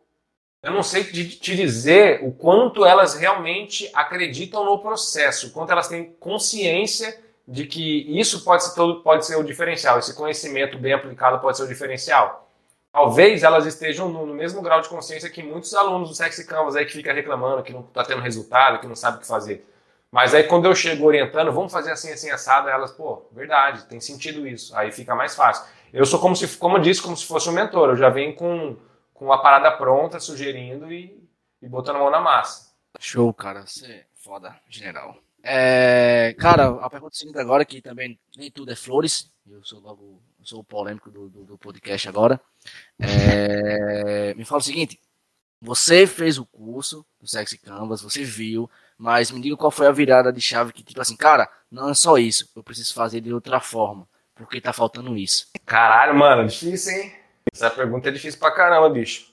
eu não sei te dizer o quanto elas realmente acreditam no processo, o quanto elas têm consciência de que isso pode ser, todo, pode ser o diferencial, esse conhecimento bem aplicado pode ser o diferencial. Talvez elas estejam no, no mesmo grau de consciência que muitos alunos do Sexy Canvas aí que fica reclamando, que não está tendo resultado, que não sabe o que fazer. Mas aí quando eu chego orientando, vamos fazer assim, assim, assado, elas, pô, verdade, tem sentido isso. Aí fica mais fácil. Eu sou como se, como eu disse, como se fosse um mentor. Eu já venho com, com a parada pronta, sugerindo e, e botando a mão na massa. Show, cara. Você é foda, general. É, cara, a pergunta seguinte agora, que também nem tudo é flores. Eu sou logo, eu sou o polêmico do, do, do podcast agora. É, me fala o seguinte: você fez o curso do Sexy Canvas, você viu, mas me diga qual foi a virada de chave que, tipo assim, cara, não é só isso, eu preciso fazer de outra forma, porque tá faltando isso. Caralho, mano, difícil, hein? Essa pergunta é difícil pra caramba, bicho.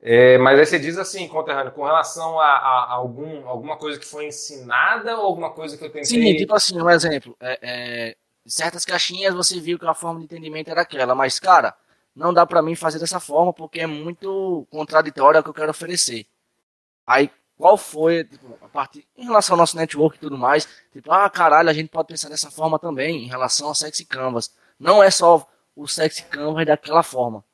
É, mas aí você diz assim, conterrâneo, com relação a, a, algum, alguma coisa que foi ensinada ou alguma coisa que eu tentei... Sim, tipo assim, um exemplo. É, é, certas caixinhas você viu que a forma de entendimento era aquela, mas, cara, não dá para mim fazer dessa forma porque é muito contraditório ao que eu quero oferecer. Aí, qual foi, tipo, a parte em relação ao nosso network e tudo mais, tipo, ah, caralho, a gente pode pensar dessa forma também, em relação ao Sexy Canvas. Não é só o Sexy Canvas daquela forma. O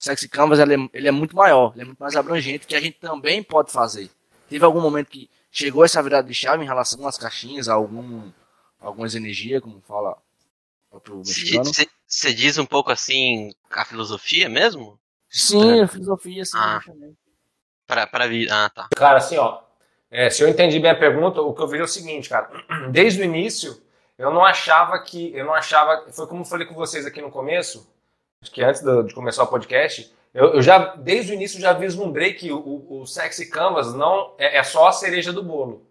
Sexy Canvas ele é, ele é muito maior, ele é muito mais abrangente, que a gente também pode fazer. Teve algum momento que chegou essa virada de chave em relação às caixinhas, a algum, algumas energias, como fala? Você diz um pouco assim a filosofia mesmo? Sim, a filosofia, sim. Ah. Para, para vir. Ah, tá. Cara, assim, ó. É, se eu entendi bem a pergunta, o que eu vejo é o seguinte, cara. Desde o início, eu não achava que. Eu não achava. Foi como eu falei com vocês aqui no começo, acho que antes de começar o podcast, eu, eu já, desde o início, já vislumbrei que o, o, o Sexy Canvas não é, é, só a cereja do bolo.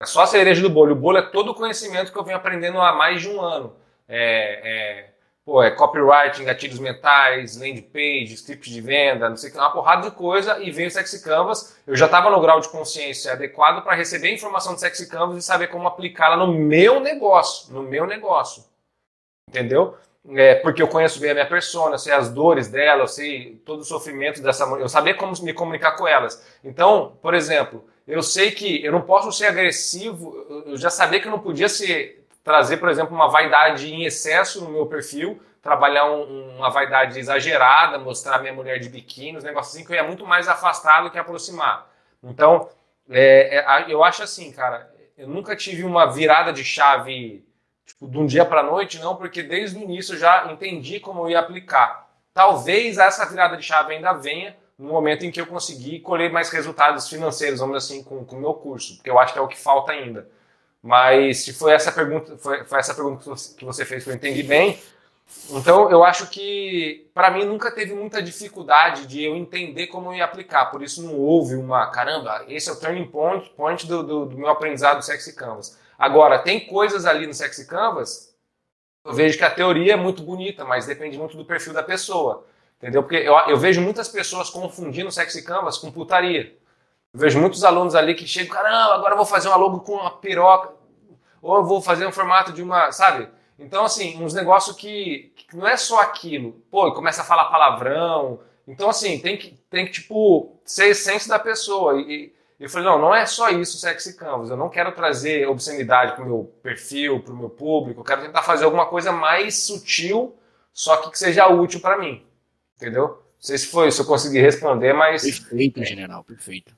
É só a cereja do bolo. O bolo é todo o conhecimento que eu venho aprendendo há mais de um ano. É, é pô, é copywriting, gatilhos mentais, landing page, script de venda, não sei o que, uma porrada de coisa, e veio o Sexy Canvas. Eu já estava no grau de consciência adequado para receber informação do Sexy Canvas e saber como aplicá-la no meu negócio, no meu negócio. Entendeu? É, porque eu conheço bem a minha persona, eu sei as dores dela, eu sei todo o sofrimento dessa mulher, eu saber como me comunicar com elas. Então, por exemplo, eu sei que eu não posso ser agressivo, eu já sabia que eu não podia ser trazer, por exemplo, uma vaidade em excesso no meu perfil, trabalhar um, uma vaidade exagerada, mostrar minha mulher de biquíni, um negócios assim que eu ia muito mais afastar do que aproximar. Então, é, é, eu acho assim, cara, eu nunca tive uma virada de chave tipo, de um dia para noite, não, porque desde o início eu já entendi como eu ia aplicar. Talvez essa virada de chave ainda venha no momento em que eu conseguir colher mais resultados financeiros, vamos dizer assim, com o meu curso, porque eu acho que é o que falta ainda. Mas se foi essa pergunta, foi, foi essa pergunta que você fez que eu entendi bem, então eu acho que para mim nunca teve muita dificuldade de eu entender como eu ia aplicar. Por isso não houve uma caramba, esse é o turning point, point do, do, do meu aprendizado do Sexy Canvas. Agora, tem coisas ali no Sexy Canvas, eu vejo que a teoria é muito bonita, mas depende muito do perfil da pessoa. Entendeu? Porque eu, eu vejo muitas pessoas confundindo Sexy Canvas com putaria. Eu vejo muitos alunos ali que chegam, caramba, agora eu vou fazer uma logo com uma piroca, ou eu vou fazer um formato de uma, sabe? Então, assim, uns negócios que, que não é só aquilo. Pô, começa a falar palavrão. Então, assim, tem que, tem que tipo, ser a essência da pessoa. E, e eu falei, não, não é só isso Sexy Canvas. Eu não quero trazer obscenidade para o meu perfil, para o meu público. Eu quero tentar fazer alguma coisa mais sutil, só que que seja útil para mim. Entendeu? Não sei se foi, se eu consegui responder, mas. Perfeito, general, perfeito.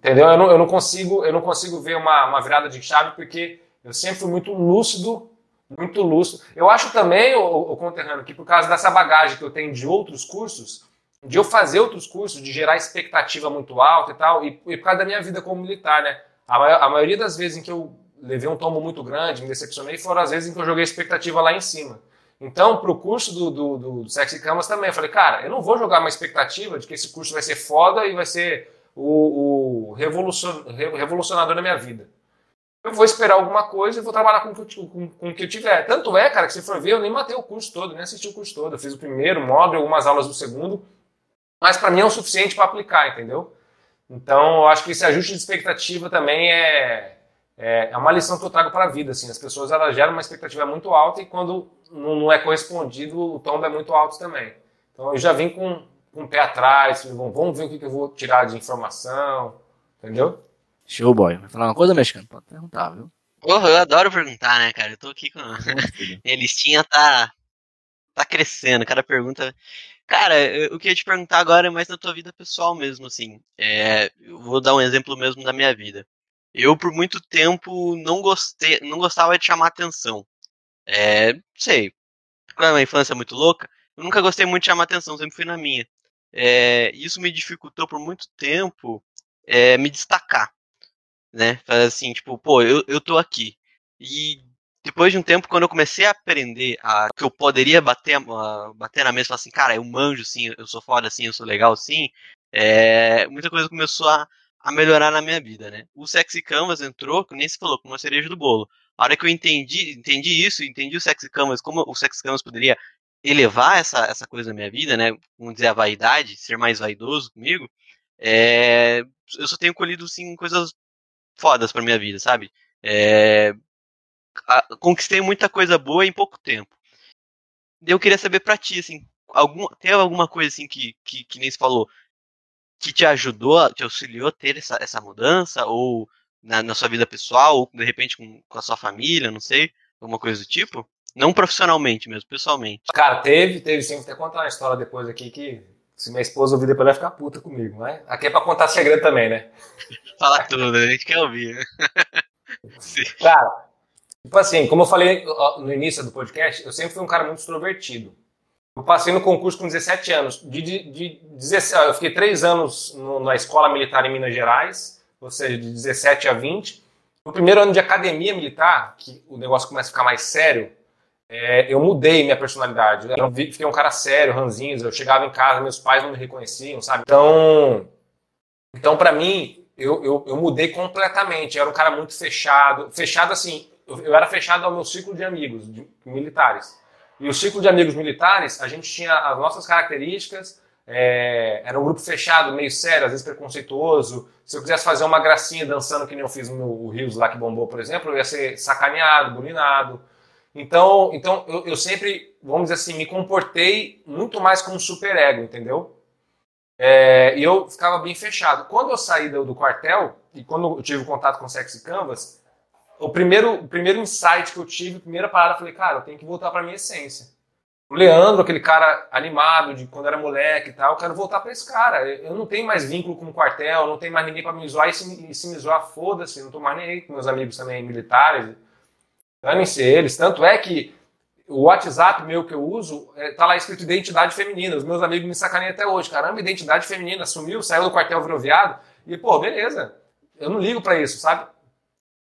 Entendeu? Eu não, eu não, consigo, eu não consigo ver uma, uma virada de chave porque eu sempre fui muito lúcido, muito lúcido. Eu acho também, o, o conterrâneo, que por causa dessa bagagem que eu tenho de outros cursos, de eu fazer outros cursos, de gerar expectativa muito alta e tal, e, e por causa da minha vida como militar, né? A, a maioria das vezes em que eu levei um tombo muito grande, me decepcionei, foram as vezes em que eu joguei expectativa lá em cima. Então, para o curso do, do, do, do Sexy Camas também, eu falei, cara, eu não vou jogar uma expectativa de que esse curso vai ser foda e vai ser o, o revolucion, revolucionador da minha vida. Eu vou esperar alguma coisa e vou trabalhar com com, com o que eu tiver. Tanto é, cara, que se for ver, eu nem matei o curso todo, nem assisti o curso todo. Eu fiz o primeiro módulo, algumas aulas do segundo, mas para mim é o suficiente para aplicar, entendeu? Então, eu acho que esse ajuste de expectativa também é, é, é uma lição que eu trago para a vida. Assim. As pessoas elas geram uma expectativa muito alta e quando não, não é correspondido, o tombo é muito alto também. Então, eu já vim com com o pé atrás, vamos ver o que, eu vou tirar de informação, entendeu? Show, boy. Vai falar uma coisa, mexicano? Pode perguntar, viu? Porra, eu adoro perguntar, né, cara? Eu tô aqui com. Minha listinha tá. tá crescendo. Cada pergunta. Cara, eu, o que eu ia te perguntar agora é mais na tua vida pessoal mesmo, assim. É, eu vou dar um exemplo mesmo da minha vida. Eu, por muito tempo, não gostei, não gostava de chamar atenção. É, não sei. Quando é uma infância muito louca, eu nunca gostei muito de chamar atenção, sempre fui na minha. É, isso me dificultou por muito tempo é, me destacar né? Assim, tipo, pô, eu, eu tô aqui. E depois de um tempo, quando eu comecei a aprender a, que eu poderia bater, a, bater na mesa e falar assim, cara, eu manjo sim, eu sou foda assim, eu sou legal sim, é, muita coisa começou a, a melhorar na minha vida, né? O Sexy Canvas entrou, que nem se falou, como uma cereja do bolo. A hora que eu entendi, entendi isso, entendi o Sexy Canvas, como o Sexy Canvas poderia elevar essa, essa coisa na minha vida, né? Vamos dizer, a vaidade, ser mais vaidoso comigo, é, eu só tenho colhido, sim, coisas fodas pra minha vida, sabe? É, a, conquistei muita coisa boa em pouco tempo. Eu queria saber pra ti, assim, algum, tem alguma coisa assim que, que, que nem se falou, que te ajudou, te auxiliou a ter essa, essa mudança, ou na, na sua vida pessoal, ou de repente com, com a sua família, não sei, alguma coisa do tipo? Não profissionalmente mesmo, pessoalmente. Cara, teve, teve sim. Vou até contar uma história depois aqui que se minha esposa ouvir depois vai ficar puta comigo, mas aqui é pra contar segredo também, né? Fala tudo, a gente quer ouvir. cara, tipo assim, como eu falei no início do podcast, eu sempre fui um cara muito extrovertido. Eu passei no concurso com 17 anos. De, de, de 17, eu fiquei três anos no, na escola militar em Minas Gerais, ou seja, de 17 a 20. No primeiro ano de academia militar, que o negócio começa a ficar mais sério, é, eu mudei minha personalidade. Eu fiquei um cara sério, ranzinhos. Eu chegava em casa, meus pais não me reconheciam, sabe? Então, então para mim, eu, eu, eu, mudei completamente. Eu era um cara muito fechado. Fechado assim, eu, eu era fechado ao meu ciclo de amigos de, militares. E o ciclo de amigos militares, a gente tinha as nossas características. É, era um grupo fechado, meio sério, às vezes preconceituoso. Se eu quisesse fazer uma gracinha dançando, que nem eu fiz no Rios lá que bombou, por exemplo, eu ia ser sacaneado, bulinado. Então, então eu, eu, sempre, vamos dizer assim, me comportei muito mais como um superego, entendeu? É, e eu ficava bem fechado. Quando eu saí do, do, quartel, e quando eu tive contato com o Sexy Canvas, o primeiro, o primeiro insight que eu tive, a primeira parada, eu falei, cara, eu tenho que voltar para minha essência. O Leandro, aquele cara animado de quando era moleque e tal, eu quero voltar para esse cara. Eu não tenho mais vínculo com o quartel, não tenho mais ninguém para me zoar, e se, se me zoar, foda-se, não tô mais nem aí com meus amigos também militares Dane-se eles. Tanto é que o WhatsApp meu que eu uso, é, tá lá escrito identidade feminina. Os meus amigos me sacaneiam até hoje. Caramba, identidade feminina, sumiu, saiu do quartel, virou viado. E, pô, beleza. Eu não ligo para isso, sabe?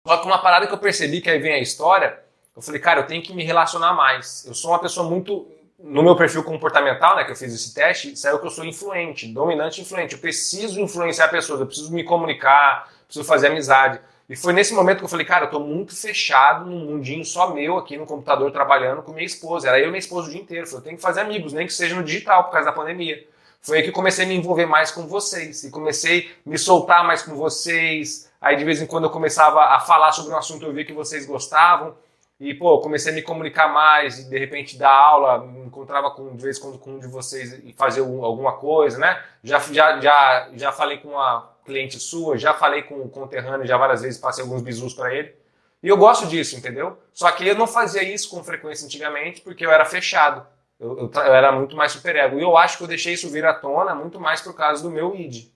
Só que uma parada que eu percebi que aí vem a história, eu falei, cara, eu tenho que me relacionar mais. Eu sou uma pessoa muito. No meu perfil comportamental, né, que eu fiz esse teste, saiu que eu sou influente, dominante influente. Eu preciso influenciar pessoas, eu preciso me comunicar, preciso fazer amizade. E foi nesse momento que eu falei, cara, eu tô muito fechado num mundinho só meu aqui no computador trabalhando com minha esposa. Era eu e minha esposa o dia inteiro. Eu falei, eu tenho que fazer amigos, nem que seja no digital por causa da pandemia. Foi aí que eu comecei a me envolver mais com vocês e comecei a me soltar mais com vocês. Aí de vez em quando eu começava a falar sobre um assunto eu vi que vocês gostavam. E, pô, comecei a me comunicar mais e, de repente, dar aula, me encontrava com, de vez em quando com um de vocês e fazer alguma coisa, né? Já, já, já, já falei com uma cliente sua, já falei com o conterrâneo, já várias vezes passei alguns bisus para ele. E eu gosto disso, entendeu? Só que eu não fazia isso com frequência antigamente porque eu era fechado. Eu, eu, eu era muito mais superego. E eu acho que eu deixei isso vir à tona muito mais por causa do meu id.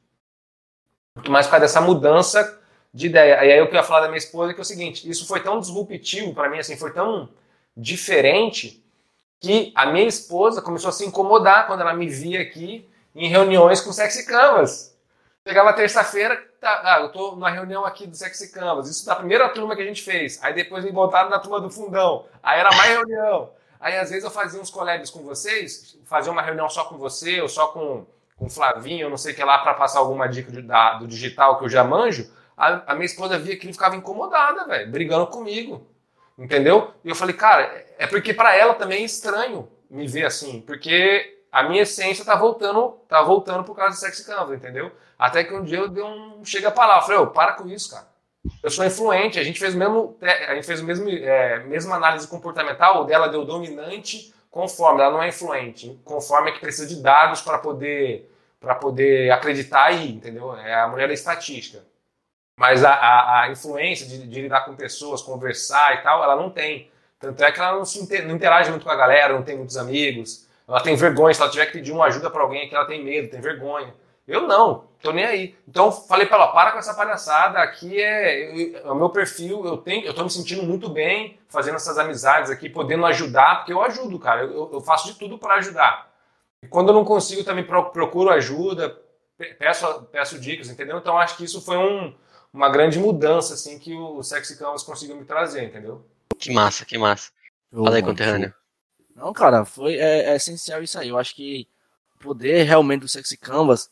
Muito mais por causa dessa mudança de ideia. E aí eu queria falar da minha esposa que é o seguinte, isso foi tão disruptivo para mim, assim, foi tão diferente que a minha esposa começou a se incomodar quando ela me via aqui em reuniões com Sexy Canvas. Chegava terça-feira, tá, ah, eu tô numa reunião aqui do Sexy Canvas, isso da primeira turma que a gente fez. Aí depois me botaram na turma do fundão. Aí era mais reunião. Aí às vezes eu fazia uns collabs com vocês, fazia uma reunião só com você, ou só com, com o Flavinho, não sei o que lá, para passar alguma dica de, da, do digital que eu já manjo a, a minha esposa via que ele ficava incomodada, velho, brigando comigo. Entendeu? E eu falei, cara, é porque para ela também é estranho me ver assim, porque a minha essência tá voltando, tá voltando por causa do sexy canvas, entendeu? Até que um dia eu dei um chega para lá, eu falei, oh, para com isso, cara. Eu sou influente, a gente fez o mesmo, a gente fez o mesmo, é, mesma análise comportamental, o dela deu dominante, conforme, ela não é influente, conforme é que precisa de dados para poder para poder acreditar aí, entendeu? É, a mulher é estatística. Mas a, a, a influência de, de, lidar com pessoas, conversar e tal, ela não tem. Tanto é que ela não, se inter, não interage muito com a galera, não tem muitos amigos. Ela tem vergonha, se ela tiver que pedir uma ajuda para alguém que ela tem medo, tem vergonha. Eu não, tô nem aí. Então falei para ela, para com essa palhaçada, aqui é, é o meu perfil, eu tenho, eu tô me sentindo muito bem fazendo essas amizades aqui, podendo ajudar, porque eu ajudo, cara. Eu, eu faço de tudo para ajudar. E quando eu não consigo, também procuro ajuda, peço, peço dicas, entendeu? Então acho que isso foi um, uma grande mudança assim que o Sexy Canvas conseguiu me trazer, entendeu? Que massa, que massa. Fala aí, conterrâneo. Não, cara, foi é, é, essencial isso aí. Eu acho que o poder realmente do Sexy Canvas,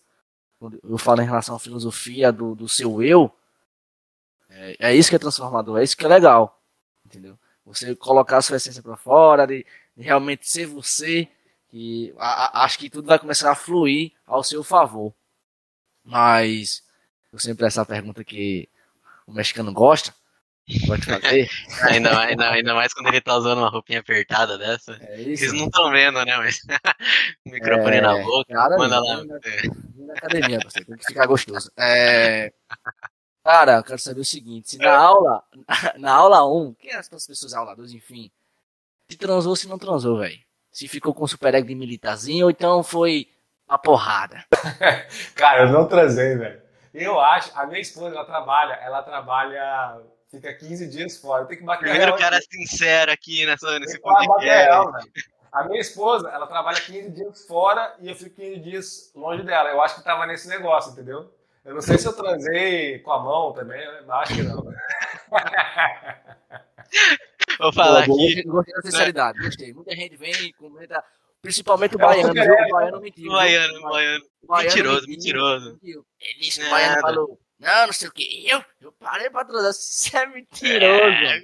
eu falo em relação à filosofia do, do seu eu, é, é isso que é transformador, é isso que é legal, entendeu? Você colocar a sua essência para fora, de, de realmente ser você que a, a, acho que tudo vai começar a fluir ao seu favor. Mas eu sempre essa pergunta que o mexicano gosta. Pode fazer. ainda, ainda, ainda mais quando ele tá usando uma roupinha apertada dessa. É isso. Eles não estão vendo, né? Mas o microfone é, na boca, cara, manda lá. Na, na academia, você tem que ficar gostoso. É, cara, eu quero saber o seguinte: se na aula, na aula 1, quem é as pessoas aula 2, enfim, se transou, se não transou, velho? Se ficou com super ego de militarzinho ou então foi a porrada? Cara, eu não transei, velho. Eu acho, a minha esposa, ela trabalha, ela trabalha, fica 15 dias fora. Tem que bater Primeiro cara aqui. sincero aqui nessa, nesse podcast. A minha esposa, ela trabalha 15 dias fora e eu fico 15 dias longe dela. Eu acho que tava nesse negócio, entendeu? Eu não sei se eu transei com a mão também, eu acho que não. Vou falar Pô, aqui. Gostei da sinceridade, gostei. Muita gente vem e comenta, principalmente o baiano, viu? O baiano mentiu. O baiano, o baiano. Mentiroso, mentiroso. Ele disse que o baiano falou, não, não sei o que. Eu, eu parei pra transar, você é mentiroso. É.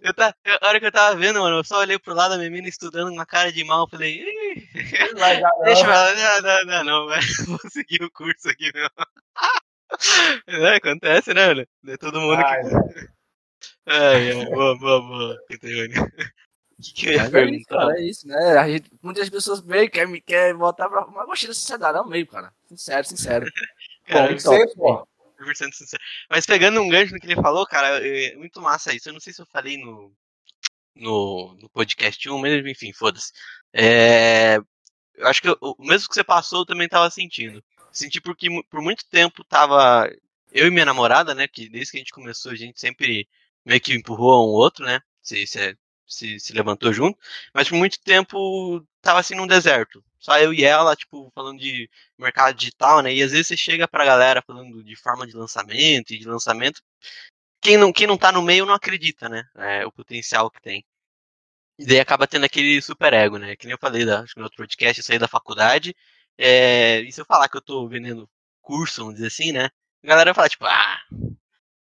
Eu tá, eu, a hora que eu tava vendo, mano, eu só olhei pro lado da menina estudando uma cara de mal, eu falei, deixa ela, não, não, não, não, vai, vou seguir o curso aqui, meu. É, acontece, né, mano? É todo mundo Ai, que. Ai, ai, boa, boa, boa, que, que eu perguntar? É isso, cara, é isso, né? A gente, muitas pessoas veem, quer, quer voltar pra. Mas gostei da sinceridade, é meio, cara. Sincero, sincero. Cara, Bom, então, sei, pô. Sincero. Mas pegando um gancho no que ele falou, cara, é muito massa isso. Eu não sei se eu falei no, no, no podcast 1, mas enfim, foda-se. É, eu acho que o mesmo que você passou, eu também tava sentindo. Senti porque por muito tempo tava eu e minha namorada, né, que desde que a gente começou a gente sempre meio que empurrou um outro, né? Se, se, se, se levantou junto. Mas por muito tempo tava assim num deserto. Só eu e ela, tipo, falando de mercado digital, né? E às vezes você chega pra galera falando de forma de lançamento e de lançamento. Quem não, quem não tá no meio não acredita, né? É, o potencial que tem. E daí acaba tendo aquele super ego, né? Que nem eu falei da, acho que no outro podcast, eu saí da faculdade. É, e se eu falar que eu tô vendendo curso, vamos dizer assim, né? A galera fala, tipo, ah,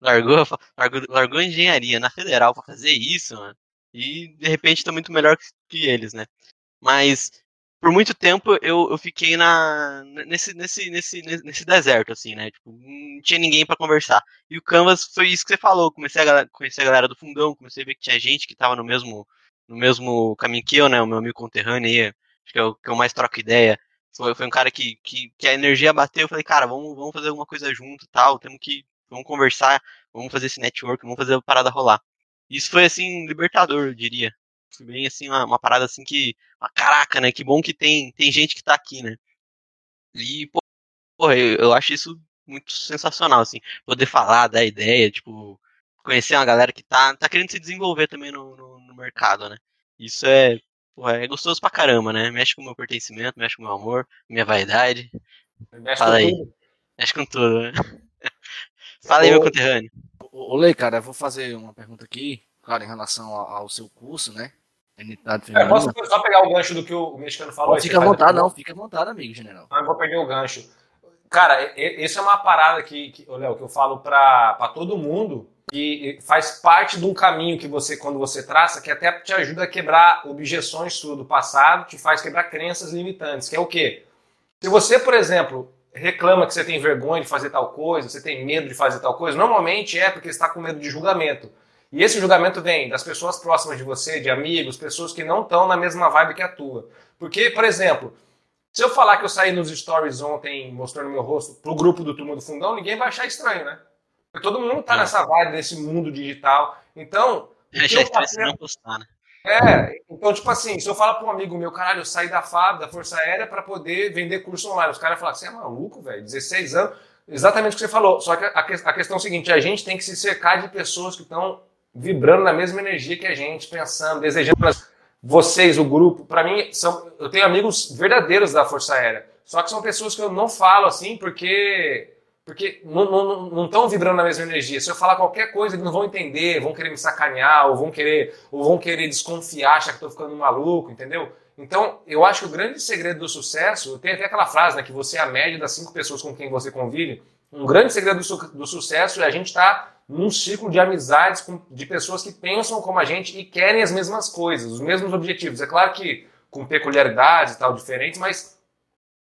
largou, largou, largou engenharia na federal para fazer isso, mano. E de repente tá muito melhor que eles, né? Mas por muito tempo eu, eu fiquei na nesse, nesse, nesse, nesse deserto, assim, né? Tipo, não tinha ninguém para conversar. E o Canvas foi isso que você falou. Comecei a conhecer a galera do fundão, comecei a ver que tinha gente que tava no mesmo, no mesmo caminho que eu, né? O meu amigo conterrâneo aí, acho que é o que eu mais troco ideia. Foi, foi um cara que, que, que a energia bateu. Eu falei, cara, vamos, vamos fazer alguma coisa junto tal. Temos que vamos conversar, vamos fazer esse network, vamos fazer a parada rolar. Isso foi, assim, libertador, eu diria. Foi bem, assim, uma, uma parada, assim, que, ah, caraca, né, que bom que tem, tem gente que tá aqui, né. E, pô, porra, eu, eu acho isso muito sensacional, assim, poder falar, dar ideia, tipo, conhecer uma galera que tá, tá querendo se desenvolver também no, no, no mercado, né. Isso é, porra, é gostoso pra caramba, né, mexe com o meu pertencimento, mexe com o meu amor, minha vaidade. Mexe Fala aí. Tudo. Mexe com tudo, né. Fala aí, meu conterrâneo. Ô, Lei, cara, eu vou fazer uma pergunta aqui, claro, em relação ao, ao seu curso, né? É, posso só pegar o gancho do que o mexicano falou? Pô, fica à vontade, não, fica à vontade, amigo general. Não, eu vou perder o gancho. Cara, isso é uma parada que, que Léo, que eu falo para todo mundo e faz parte de um caminho que você, quando você traça, que até te ajuda a quebrar objeções do passado, te faz quebrar crenças limitantes, que é o quê? Se você, por exemplo, reclama que você tem vergonha de fazer tal coisa, você tem medo de fazer tal coisa, normalmente é porque está com medo de julgamento. E esse julgamento vem das pessoas próximas de você, de amigos, pessoas que não estão na mesma vibe que a tua. Porque, por exemplo, se eu falar que eu saí nos stories ontem mostrando meu rosto pro grupo do Turma do Fundão, ninguém vai achar estranho, né? Porque todo mundo tá Não. nessa vibe desse mundo digital. Então. que Já eu estresse faço- não postar, né? É, então, tipo assim, se eu falar pra um amigo meu, caralho, eu saí da FAB, da Força Aérea, pra poder vender curso online, os caras falam, você é maluco, velho? 16 anos. Exatamente o que você falou. Só que a, que- a questão é a seguinte: a gente tem que se cercar de pessoas que estão vibrando na mesma energia que a gente, pensando, desejando. Vocês, o grupo, pra mim, são, eu tenho amigos verdadeiros da Força Aérea. Só que são pessoas que eu não falo assim porque. Porque não estão vibrando na mesma energia. Se eu falar qualquer coisa, eles não vão entender, vão querer me sacanear, ou vão querer, ou vão querer desconfiar, achar que estou ficando maluco, entendeu? Então, eu acho que o grande segredo do sucesso, tem até aquela frase, né, que você é a média das cinco pessoas com quem você convive. Um grande segredo do, su- do sucesso é a gente estar num ciclo de amizades com, de pessoas que pensam como a gente e querem as mesmas coisas, os mesmos objetivos. É claro que com peculiaridades e tal diferentes, mas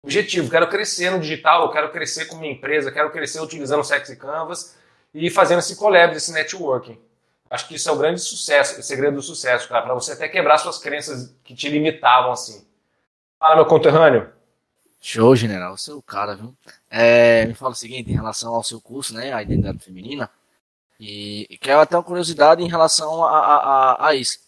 objetivo. Quero crescer no digital, quero crescer com minha empresa, quero crescer utilizando o Sexy Canvas e fazendo esse collab, esse networking. Acho que isso é o grande sucesso, o segredo do sucesso, cara, para você até quebrar suas crenças que te limitavam assim. Fala, meu conterrâneo. Show, general. Você é o cara, viu? É, me fala o seguinte, em relação ao seu curso, né? A identidade feminina. E, e quero até uma curiosidade em relação a, a, a, a isso.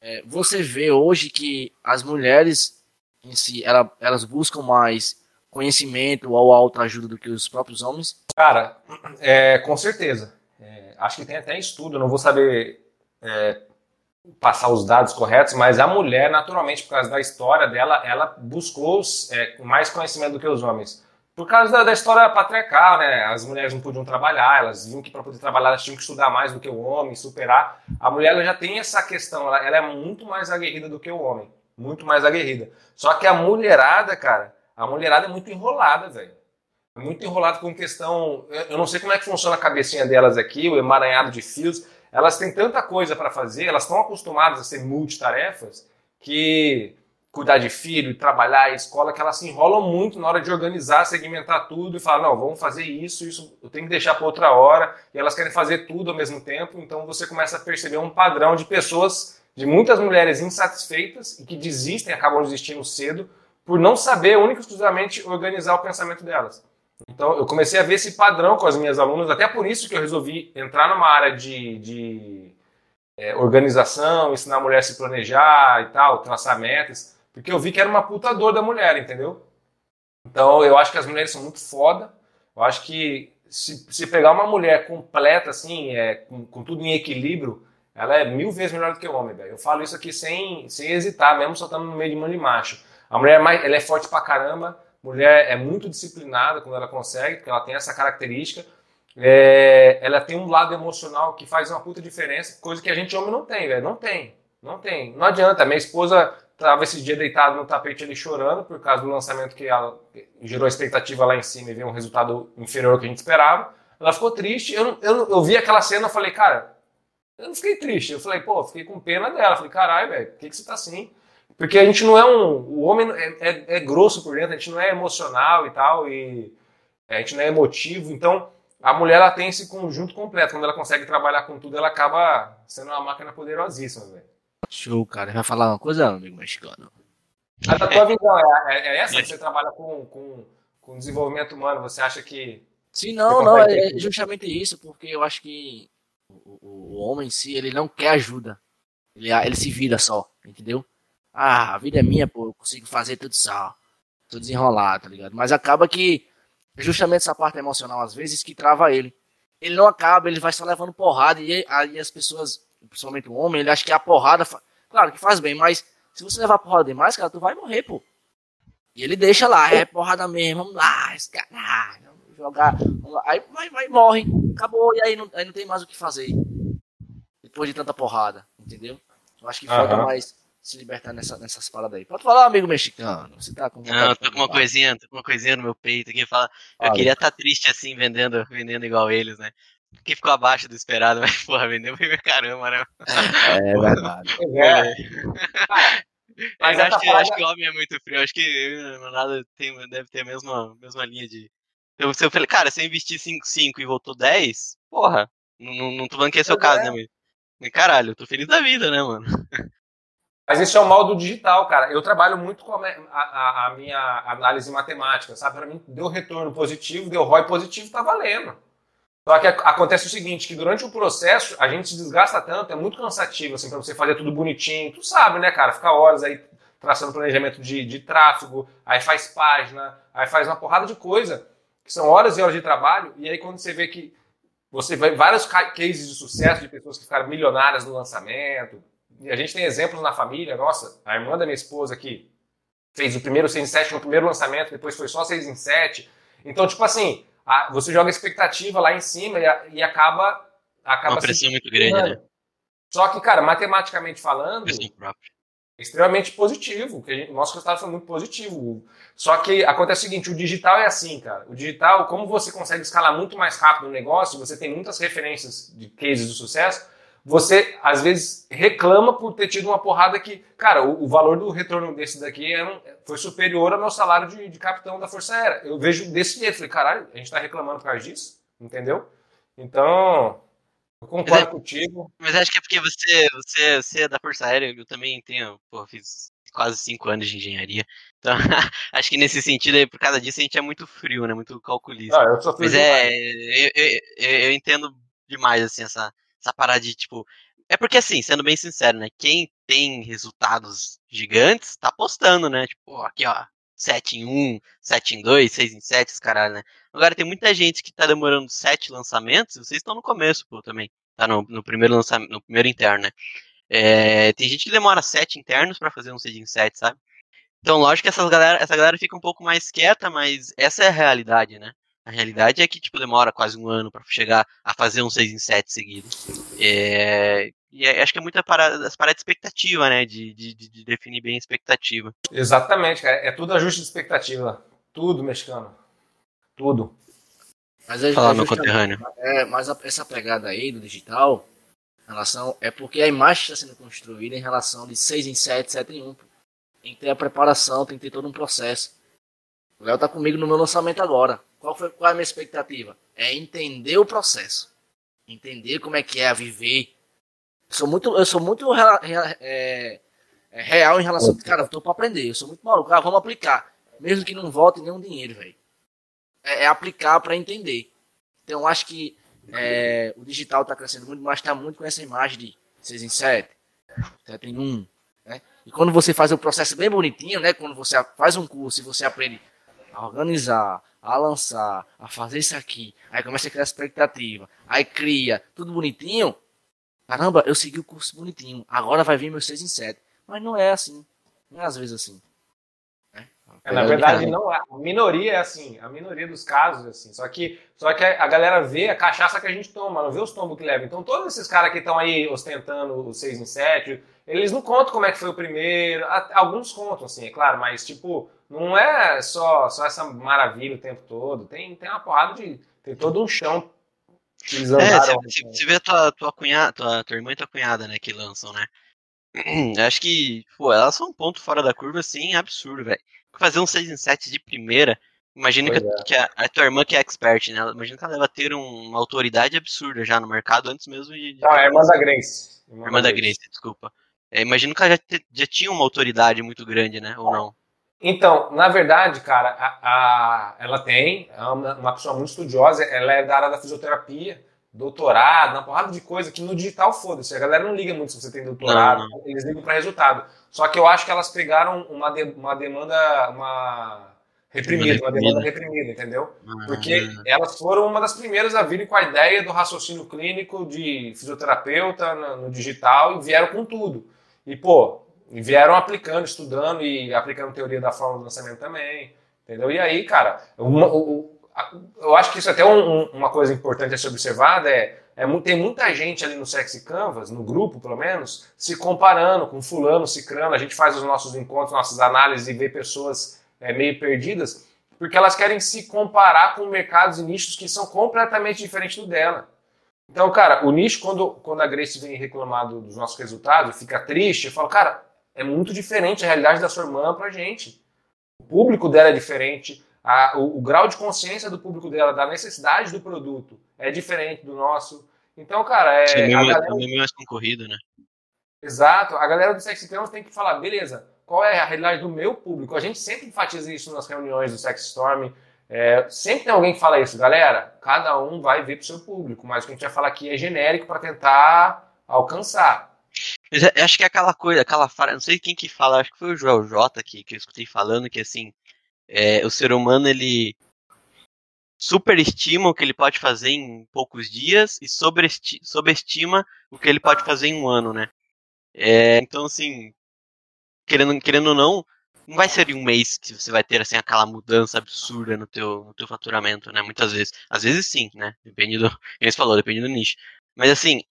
É, você vê hoje que as mulheres em si, ela, elas buscam mais conhecimento ou autoajuda do que os próprios homens? Cara, é, com certeza. É, acho que tem até estudo, não vou saber é, passar os dados corretos, mas a mulher, naturalmente, por causa da história dela, ela buscou é, mais conhecimento do que os homens. Por causa da, da história patriarcal, né? As mulheres não podiam trabalhar, elas viam que para poder trabalhar elas tinham que estudar mais do que o homem, superar. A mulher ela já tem essa questão, ela, ela é muito mais aguerrida do que o homem. Muito mais aguerrida. Só que a mulherada, cara, a mulherada é muito enrolada, velho. É muito enrolada com questão. Eu não sei como é que funciona a cabecinha delas aqui, o emaranhado de fios. Elas têm tanta coisa para fazer, elas estão acostumadas a ser multitarefas, que cuidar de filho, trabalhar, escola, que elas se enrolam muito na hora de organizar, segmentar tudo e falar, não, vamos fazer isso, isso eu tenho que deixar para outra hora, e elas querem fazer tudo ao mesmo tempo, então você começa a perceber um padrão de pessoas, de muitas mulheres insatisfeitas e que desistem, acabam desistindo cedo, por não saber única e exclusivamente organizar o pensamento delas. Então, eu comecei a ver esse padrão com as minhas alunas, até por isso que eu resolvi entrar numa área de, de é, organização, ensinar a mulher a se planejar e tal, traçar metas, porque eu vi que era uma puta dor da mulher, entendeu? Então, eu acho que as mulheres são muito foda. Eu acho que se, se pegar uma mulher completa, assim, é, com, com tudo em equilíbrio, ela é mil vezes melhor do que o homem, velho. Eu falo isso aqui sem, sem hesitar, mesmo só estando no meio de mão de macho. A mulher é, mais, ela é forte pra caramba, mulher é muito disciplinada quando ela consegue, porque ela tem essa característica. É, ela tem um lado emocional que faz uma puta diferença, coisa que a gente homem não tem, velho. Não tem. Não tem. Não adianta. Minha esposa estava esse dia deitada no tapete ali chorando por causa do lançamento que ela gerou expectativa lá em cima e veio um resultado inferior ao que a gente esperava. Ela ficou triste. Eu, eu, eu vi aquela cena e falei, cara, eu não fiquei triste. Eu falei, pô, fiquei com pena dela. Eu falei, caralho, velho, por que, que você tá assim? Porque a gente não é um. O homem é, é, é, grosso por dentro, a gente não é emocional e tal, e a gente não é emotivo. Então, a mulher ela tem esse conjunto completo. Quando ela consegue trabalhar com tudo, ela acaba sendo uma máquina poderosíssima, velho. Show, cara. Vai falar uma coisa, amigo mexicano? A da tua visão é, é, é essa que você trabalha com, com, com desenvolvimento humano? Você acha que. Sim, não, não, é justamente isso, porque eu acho que o, o, homem em si, ele não quer ajuda. Ele, ele se vira só, entendeu? Ah, a vida é minha, pô, eu consigo fazer tudo só. Tô desenrolado, tá ligado? Mas acaba que justamente essa parte emocional, às vezes, que trava ele. Ele não acaba, ele vai só levando porrada e aí as pessoas, principalmente o homem, ele acha que a porrada, claro que faz bem, mas se você levar porrada demais, cara, tu vai morrer, pô. E ele deixa lá, é porrada mesmo, vamos lá, esse caralho, jogar, aí vai, vai, morre, acabou, e aí não, aí não tem mais o que fazer. Depois de tanta porrada, entendeu? Eu acho que falta uhum. mais se libertar nessa, nessas paradas aí. Pode falar, amigo mexicano. Você tá com Não, tô com uma coisinha, tô com uma coisinha no meu peito aqui. Fala, eu ah, queria estar tá triste assim, vendendo, vendendo igual eles, né? Que ficou abaixo do esperado, mas, porra, vendeu bem caramba, né? É verdade. É. Mas acho, que, acho que o homem é muito frio. Acho que nada tem, deve ter a mesma, mesma linha de. Eu, eu falei, cara, se eu investir 5, 5 e voltou 10, porra, não, não tô falando que esse é o caso, né? Caralho, eu tô feliz da vida, né, mano? Mas isso é o mal do digital, cara. Eu trabalho muito com a, a, a minha análise matemática, sabe? Para mim, deu retorno positivo, deu ROI positivo, tá valendo. Só que acontece o seguinte, que durante o processo a gente se desgasta tanto, é muito cansativo, assim, para você fazer tudo bonitinho. Tu sabe, né, cara? Ficar horas aí traçando planejamento de, de tráfego, aí faz página, aí faz uma porrada de coisa, que são horas e horas de trabalho, e aí quando você vê que você vê vários cases de sucesso de pessoas que ficaram milionárias no lançamento, e a gente tem exemplos na família, nossa, a irmã da minha esposa que fez o primeiro 6 em 7 no primeiro lançamento, depois foi só 6 em 7. Então, tipo assim, a, você joga expectativa lá em cima e, a, e acaba, acaba. Uma pressão muito grande, né? Só que, cara, matematicamente falando, extremamente positivo. Que gente, nosso resultado foi muito positivo. Só que acontece o seguinte: o digital é assim, cara. O digital, como você consegue escalar muito mais rápido o negócio, você tem muitas referências de cases de sucesso você às vezes reclama por ter tido uma porrada que, cara, o, o valor do retorno desse daqui é um, foi superior ao meu salário de, de, capitão da Força Aérea. Eu vejo desse jeito, falei, caralho, a gente tá reclamando por causa disso, entendeu? Então, eu concordo mas é, contigo. Mas acho que é porque você, você, você é da Força Aérea, eu também tenho, pô, fiz quase cinco anos de engenharia. Então, acho que nesse sentido aí, por causa disso, a gente é muito frio, né? Muito calculista. Ah, eu sou frio Mas é, eu, eu, eu, entendo demais, assim, essa, essa parada de, tipo. É porque, assim, sendo bem sincero, né? Quem tem resultados gigantes tá apostando, né? Tipo, aqui, ó. 7 em 1, 7 em 2, 6 em 7, esse caralho, né? Agora tem muita gente que tá demorando 7 lançamentos, vocês estão no começo, pô, também. Tá no, no primeiro lançamento, no primeiro interno, né? É, tem gente que demora 7 internos para fazer um 6 em 7, sabe? Então, lógico que essa galera, essa galera fica um pouco mais quieta, mas essa é a realidade, né? A realidade é que, tipo, demora quase um ano para chegar a fazer um 6 em 7 seguido. É... E é, acho que é muita parada, as paradas de expectativa, né? De, de, de, definir bem a expectativa. Exatamente, cara. É tudo ajuste de expectativa. Tudo, mexicano. Tudo. Mas é, Falar é meu conterrâneo. É, mas a, essa pegada aí do digital, relação, é porque a imagem está sendo construída em relação de 6 em 7, 7 em 1. Tem que ter a preparação, tem que ter todo um processo. O Léo tá comigo no meu lançamento agora. Qual, foi, qual é a minha expectativa? É entender o processo. Entender como é que é a viver. Sou muito, eu sou muito é, é, real em relação. Cara, eu tô pra aprender. Eu sou muito maluco. Cara, vamos aplicar. Mesmo que não volte nenhum dinheiro, velho. É, é, aplicar para entender. Então, eu acho que é, o digital está crescendo muito, mas está muito com essa imagem de 6 em 7, 7 em 1. Né? E quando você faz o processo bem bonitinho, né? quando você faz um curso e você aprende a organizar, a lançar, a fazer isso aqui, aí começa a criar expectativa, aí cria tudo bonitinho. Caramba, eu segui o curso bonitinho, agora vai vir meu 6 em 7. Mas não é assim. Não é às vezes assim. É, é na verdade, não é. A minoria é assim. A minoria dos casos é assim. Só que, só que a galera vê a cachaça que a gente toma, não vê os tombos que leva. Então, todos esses caras que estão aí ostentando o 6 em 7, eles não contam como é que foi o primeiro. Alguns contam, assim, é claro, mas tipo, não é só, só essa maravilha o tempo todo. Tem, tem uma porrada de. Tem todo um chão É, você, você vê a tua, tua cunhada, tua, tua irmã e tua cunhada, né, que lançam, né? Acho que, pô, elas são um ponto fora da curva, assim, absurdo, velho. Fazer um 6 em 7 de primeira. Imagina que, é. que a, a, tua irmã que é expert, né? Imagina que ela deve ter um, uma autoridade absurda já no mercado antes mesmo de. Não, é a irmã da Grace. Irmã, irmã da Grace, Grace desculpa. É, imagino que ela já, te, já tinha uma autoridade muito grande, né? Ou não? Então, na verdade, cara, a, a, ela tem, é uma, uma, pessoa muito estudiosa, ela é da área da fisioterapia, doutorado, uma porrada de coisa que no digital foda-se. A galera não liga muito se você tem doutorado, não, não. eles ligam para resultado. Só que eu acho que elas pegaram uma, de, uma demanda, uma reprimida, uma demanda reprimida, entendeu? Ah. Porque elas foram uma das primeiras a virem com a ideia do raciocínio clínico de fisioterapeuta no, no digital e vieram com tudo. E, pô, e vieram aplicando, estudando e aplicando teoria da forma do lançamento também. Entendeu? E aí, cara, uma, o, eu acho que isso é até um, uma coisa importante a ser observada é, é, tem muita gente ali no Sexy Canvas, no grupo pelo menos, se comparando com fulano, cicrano. A gente faz os nossos encontros, nossas análises e vê pessoas é, meio perdidas, porque elas querem se comparar com mercados e nichos que são completamente diferentes do dela. Então, cara, o nicho, quando, quando a Grace vem reclamar dos nossos resultados, fica triste, eu falo, cara, é muito diferente a realidade da sua irmã para a gente. O público dela é diferente, a, o, o, grau de consciência do público dela, da necessidade do produto, é diferente do nosso. Então, cara, é. É a galera- é mais concorrido, né? Exato. A galera do Sexy Temos tem que falar, beleza, qual é a realidade do meu público? A gente sempre enfatiza isso nas reuniões do Sex Storm. É, sempre tem alguém que fala isso, galera. Cada um vai ver pro seu público, mas o que a gente vai falar aqui é genérico para tentar alcançar. Eu acho que é aquela coisa, aquela frase, não sei quem que fala, acho que foi o Joel J que, que eu escutei falando que assim, é, o ser humano ele superestima o que ele pode fazer em poucos dias e sobreesti- sobreestima o que ele pode fazer em um ano, né? É, então assim, querendo, querendo ou não, não vai ser em um mês que você vai ter assim aquela mudança absurda no teu, no teu faturamento, né? Muitas vezes. Às vezes sim, né? Depende do. Você falou, depende do nicho. Mas assim,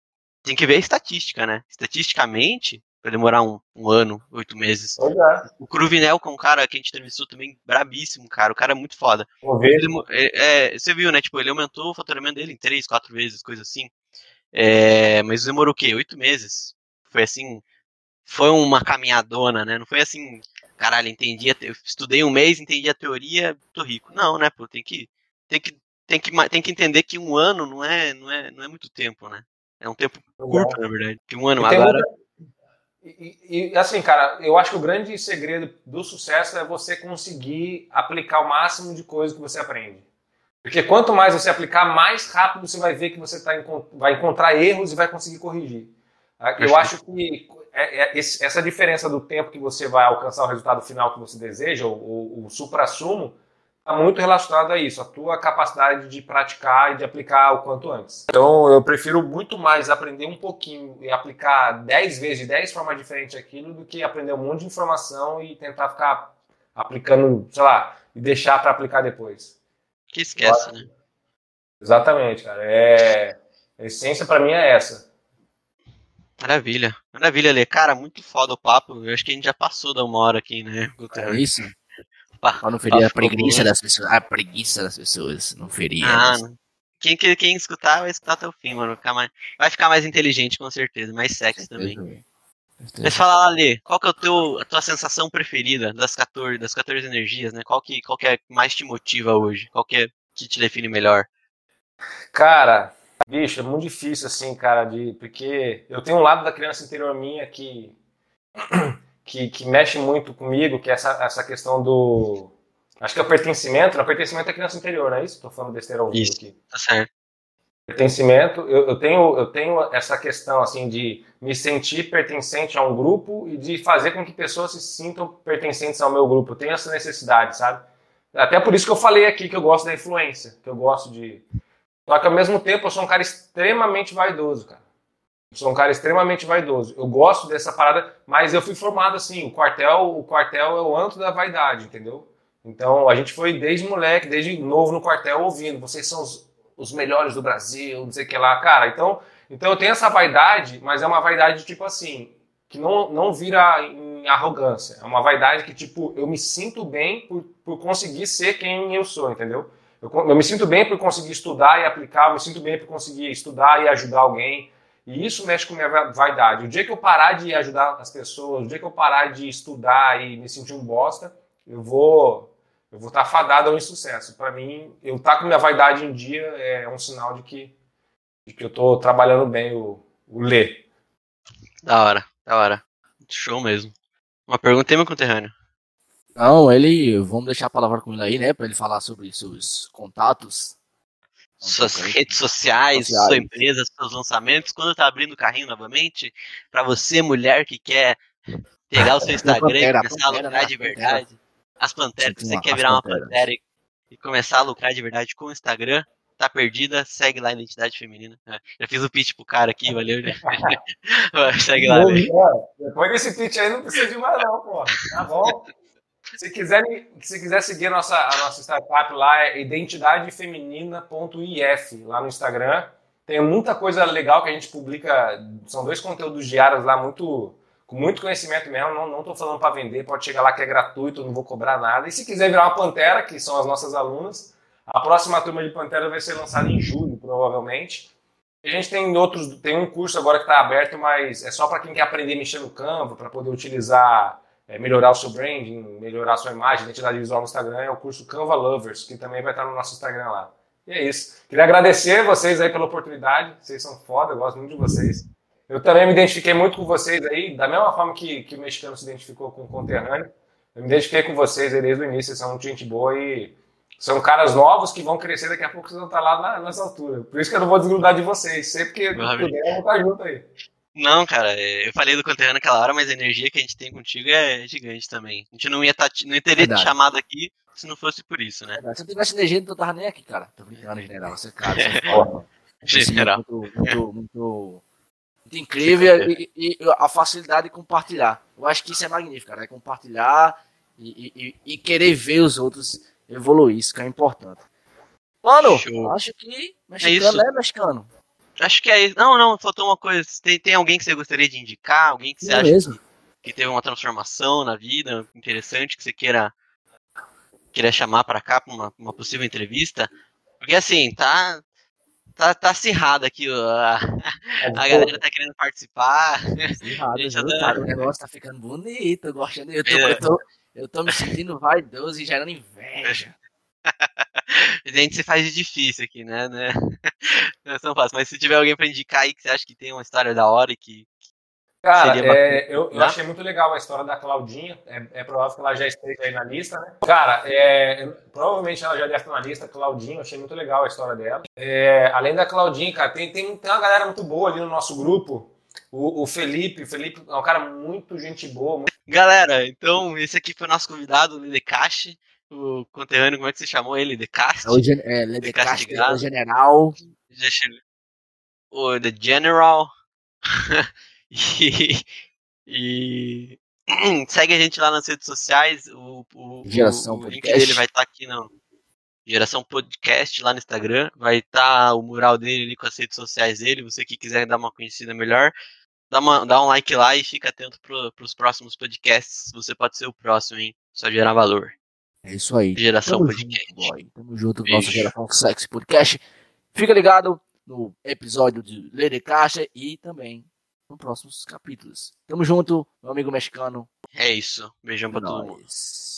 tem que ver a estatística, né? Estatisticamente, vai demorar um, um ano, oito meses. É. O Cruvinel, que é um cara que a gente entrevistou também, brabíssimo, cara. O cara é muito foda. Ele é, é, você viu, né? Tipo, ele aumentou o faturamento dele em três, quatro vezes, coisa assim. É, mas demorou o quê? Oito meses. Foi assim. Foi uma caminhadona, né? Não foi assim, caralho, entendi. Eu estudei um mês, entendi a teoria, tô rico. Não, né, pô? Tem que. Tem que. Tem que, tem que entender que um ano não é, não, é, não é muito tempo, né? É um tempo curto, na verdade. Que um ano E agora. muita- E, e- assim, cara, eu acho que o grande segredo do sucesso é você conseguir aplicar o máximo de coisas que você aprende. Porque quanto mais você aplicar, mais rápido você vai ver que você tá, vai encontrar erros e vai conseguir corrigir. Ah, Eu acho que é- é essa diferença do tempo que você vai alcançar o resultado final que você deseja, o, o, o supra-sumo, está muito relacionado a isso, a tua capacidade de praticar e de aplicar o quanto antes. Então, eu prefiro muito mais aprender um pouquinho e aplicar 10 vezes, de 10 formas diferentes aquilo, do que aprender um monte de informação e tentar ficar aplicando, sei lá, e deixar para aplicar depois. Que esquece, né? Exatamente, cara. É... A essência para mim é essa. Maravilha. Maravilha, Lê. Cara, muito foda o papo. Eu acho que a gente já passou da uma hora aqui, né? É isso? Pra não ferir a preguiça das pessoas. A preguiça das pessoas. Não ferir. Ah, não. quem, quem, quem escutar vai escutar até o fim, mano. Ficar mais, vai ficar mais inteligente, com certeza. Mais sexy também. Mas fala Lê, qual que é o teu, a tua sensação preferida das 14, das 14 energias, né? Qual que, qual que é mais te motiva hoje? Qual que é que te define melhor? Cara, bicho, é muito difícil assim, cara, de porque eu tenho um lado da criança interior minha que que, que mexe muito comigo, que é essa, essa questão do acho que é o pertencimento, né? pertencimento é criança interior, não é isso? Tô falando besteira ao vivo Isso. aqui. Tá certo. Pertencimento, eu, eu tenho eu tenho essa questão assim de me sentir pertencente a um grupo e de fazer com que pessoas se sintam pertencentes ao meu grupo. Eu tenho essa necessidade, sabe? Até por isso que eu falei aqui que eu gosto da influência, que eu gosto de só que ao mesmo tempo eu sou um cara extremamente vaidoso, cara. Sou um cara extremamente vaidoso. Eu gosto dessa parada, mas eu fui formado assim, o quartel, o quartel é o antro da vaidade, entendeu? Então a gente foi desde moleque, desde novo no quartel ouvindo, vocês são os, os melhores do Brasil, não sei o que lá, cara. Então, então eu tenho essa vaidade, mas é uma vaidade tipo assim, que não, não vira em arrogância. É uma vaidade que tipo, eu me sinto bem por, por conseguir ser quem eu sou, entendeu? Eu, eu me sinto bem por conseguir estudar e aplicar, eu me sinto bem por conseguir estudar e ajudar alguém. E isso mexe com minha va- vaidade. O dia que eu parar de ajudar as pessoas, o dia que eu parar de estudar e me sentir um bosta, eu vou eu vou estar fadado ao insucesso. Para mim, eu estar com minha vaidade em dia é um sinal de que, de que eu estou trabalhando bem o, o ler. Da hora, da hora. Show mesmo. Uma pergunta aí, meu conterrâneo. Não, ele. Vamos deixar a palavra com ele aí, né? Pra ele falar sobre seus contatos. Suas redes sociais, Sociais. sua empresa, seus lançamentos. Quando tá abrindo o carrinho novamente, pra você, mulher que quer pegar o seu Instagram Pantera, e começar a Pantera, lucrar né? de Pantera. verdade. As panteras, Tipo você quer virar uma pantera e, e começar a lucrar de verdade com o Instagram, tá perdida, segue lá a Identidade Feminina. É, Já fiz o pitch pro cara aqui, valeu, né? segue lá. É, Depois desse pitch aí não precisa de mais não, pô. Tá bom? Se quiser, se quiser seguir a nossa, a nossa startup lá, é identidadefeminina.if lá no Instagram. Tem muita coisa legal que a gente publica. São dois conteúdos diários lá, muito, com muito conhecimento mesmo. Não, tô falando para vender, pode chegar lá que é gratuito, não vou cobrar nada. E se quiser virar uma Pantera, que são as nossas alunas, a próxima turma de Pantera vai ser lançada em julho, provavelmente. A gente tem outros, tem um curso agora que está aberto, mas é só para quem quer aprender a mexer no Canva, para poder utilizar, é, melhorar o seu branding, melhorar a sua imagem, identidade visual no Instagram, é o curso Canva Lovers, que também vai estar no nosso Instagram lá. E é isso. Queria agradecer vocês aí pela oportunidade. Vocês são foda, eu gosto muito de vocês. Eu também me identifiquei muito com vocês aí, da mesma forma que, que o mexicano se identificou com o conterrâneo. Eu me identifiquei com vocês aí desde o início, vocês são muito gente boa e são caras novos que vão crescer daqui a pouco, vocês vão estar lá na, nessa altura. Por isso que eu não vou desgrudar de vocês, sempre que puder, eu vou estar junto aí. Não, cara, é, eu falei do conterrâneo naquela hora, mas a energia que a gente tem contigo é gigante também. A gente não ia tá, não teria te chamado aqui se não fosse por isso, né? Se eu tivesse energia, eu tava nem aqui, cara. Tô brincando, general. Você, cara, você é foda. General. Muito, muito, muito, muito incrível e, e, a facilidade de compartilhar. Eu acho que isso é magnífico, cara. É compartilhar e, e, e querer ver os outros evoluir. Isso que é importante. Mano, Show. acho que mexicano é, é mexicano. Acho que é isso. Não, não, faltou uma coisa. Tem, tem alguém que você gostaria de indicar? Alguém que você é acha mesmo. que, que teve uma transformação na vida interessante que você queira queria chamar para cá para uma, uma possível entrevista? Porque assim, tá tá, tá acirrado aqui, a, a galera tá querendo participar. Acirrado, viu, cara, o negócio tá ficando bonito, eu, gosto, eu, tô, é. eu, tô, eu tô me sentindo vaidoso e gerando inveja. A gente se faz de difícil aqui, né? né? Não é tão fácil. Mas se tiver alguém pra indicar aí que você acha que tem uma história da hora e que. Cara, é, eu, eu, achei muito legal a história da Claudinha. É, é, provável que ela já esteja aí na lista, né? Cara, é, provavelmente ela já deve estar na lista. Claudinha, eu achei muito legal a história dela. É, além da Claudinha, cara, tem, tem, tem uma galera muito boa ali no nosso grupo. O, o Felipe, o Felipe é um cara muito gente boa. Muito... Galera, então esse aqui foi o nosso convidado, o Lidecast o conterrâneo, como é que você chamou ele? The Cast? É o, gen é, The, Cast, é o General. O The General. e, e segue a gente lá nas redes sociais. O, o, Geração o, o link dele vai estar tá aqui no Geração Podcast lá no Instagram. Vai estar tá o mural dele ali com as redes sociais dele. Você que quiser dar uma conhecida melhor, dá, uma, dá um like lá e fica atento para os próximos podcasts. Você pode ser o próximo, hein? Só gerar valor. É isso aí. Geração Tamo Podcast. Junto, boy. Tamo junto com nossa Geração Sexy Podcast. Fica ligado no episódio de Lê de Caixa e também nos próximos capítulos. Tamo junto, meu amigo mexicano. É isso. Beijão pra todos.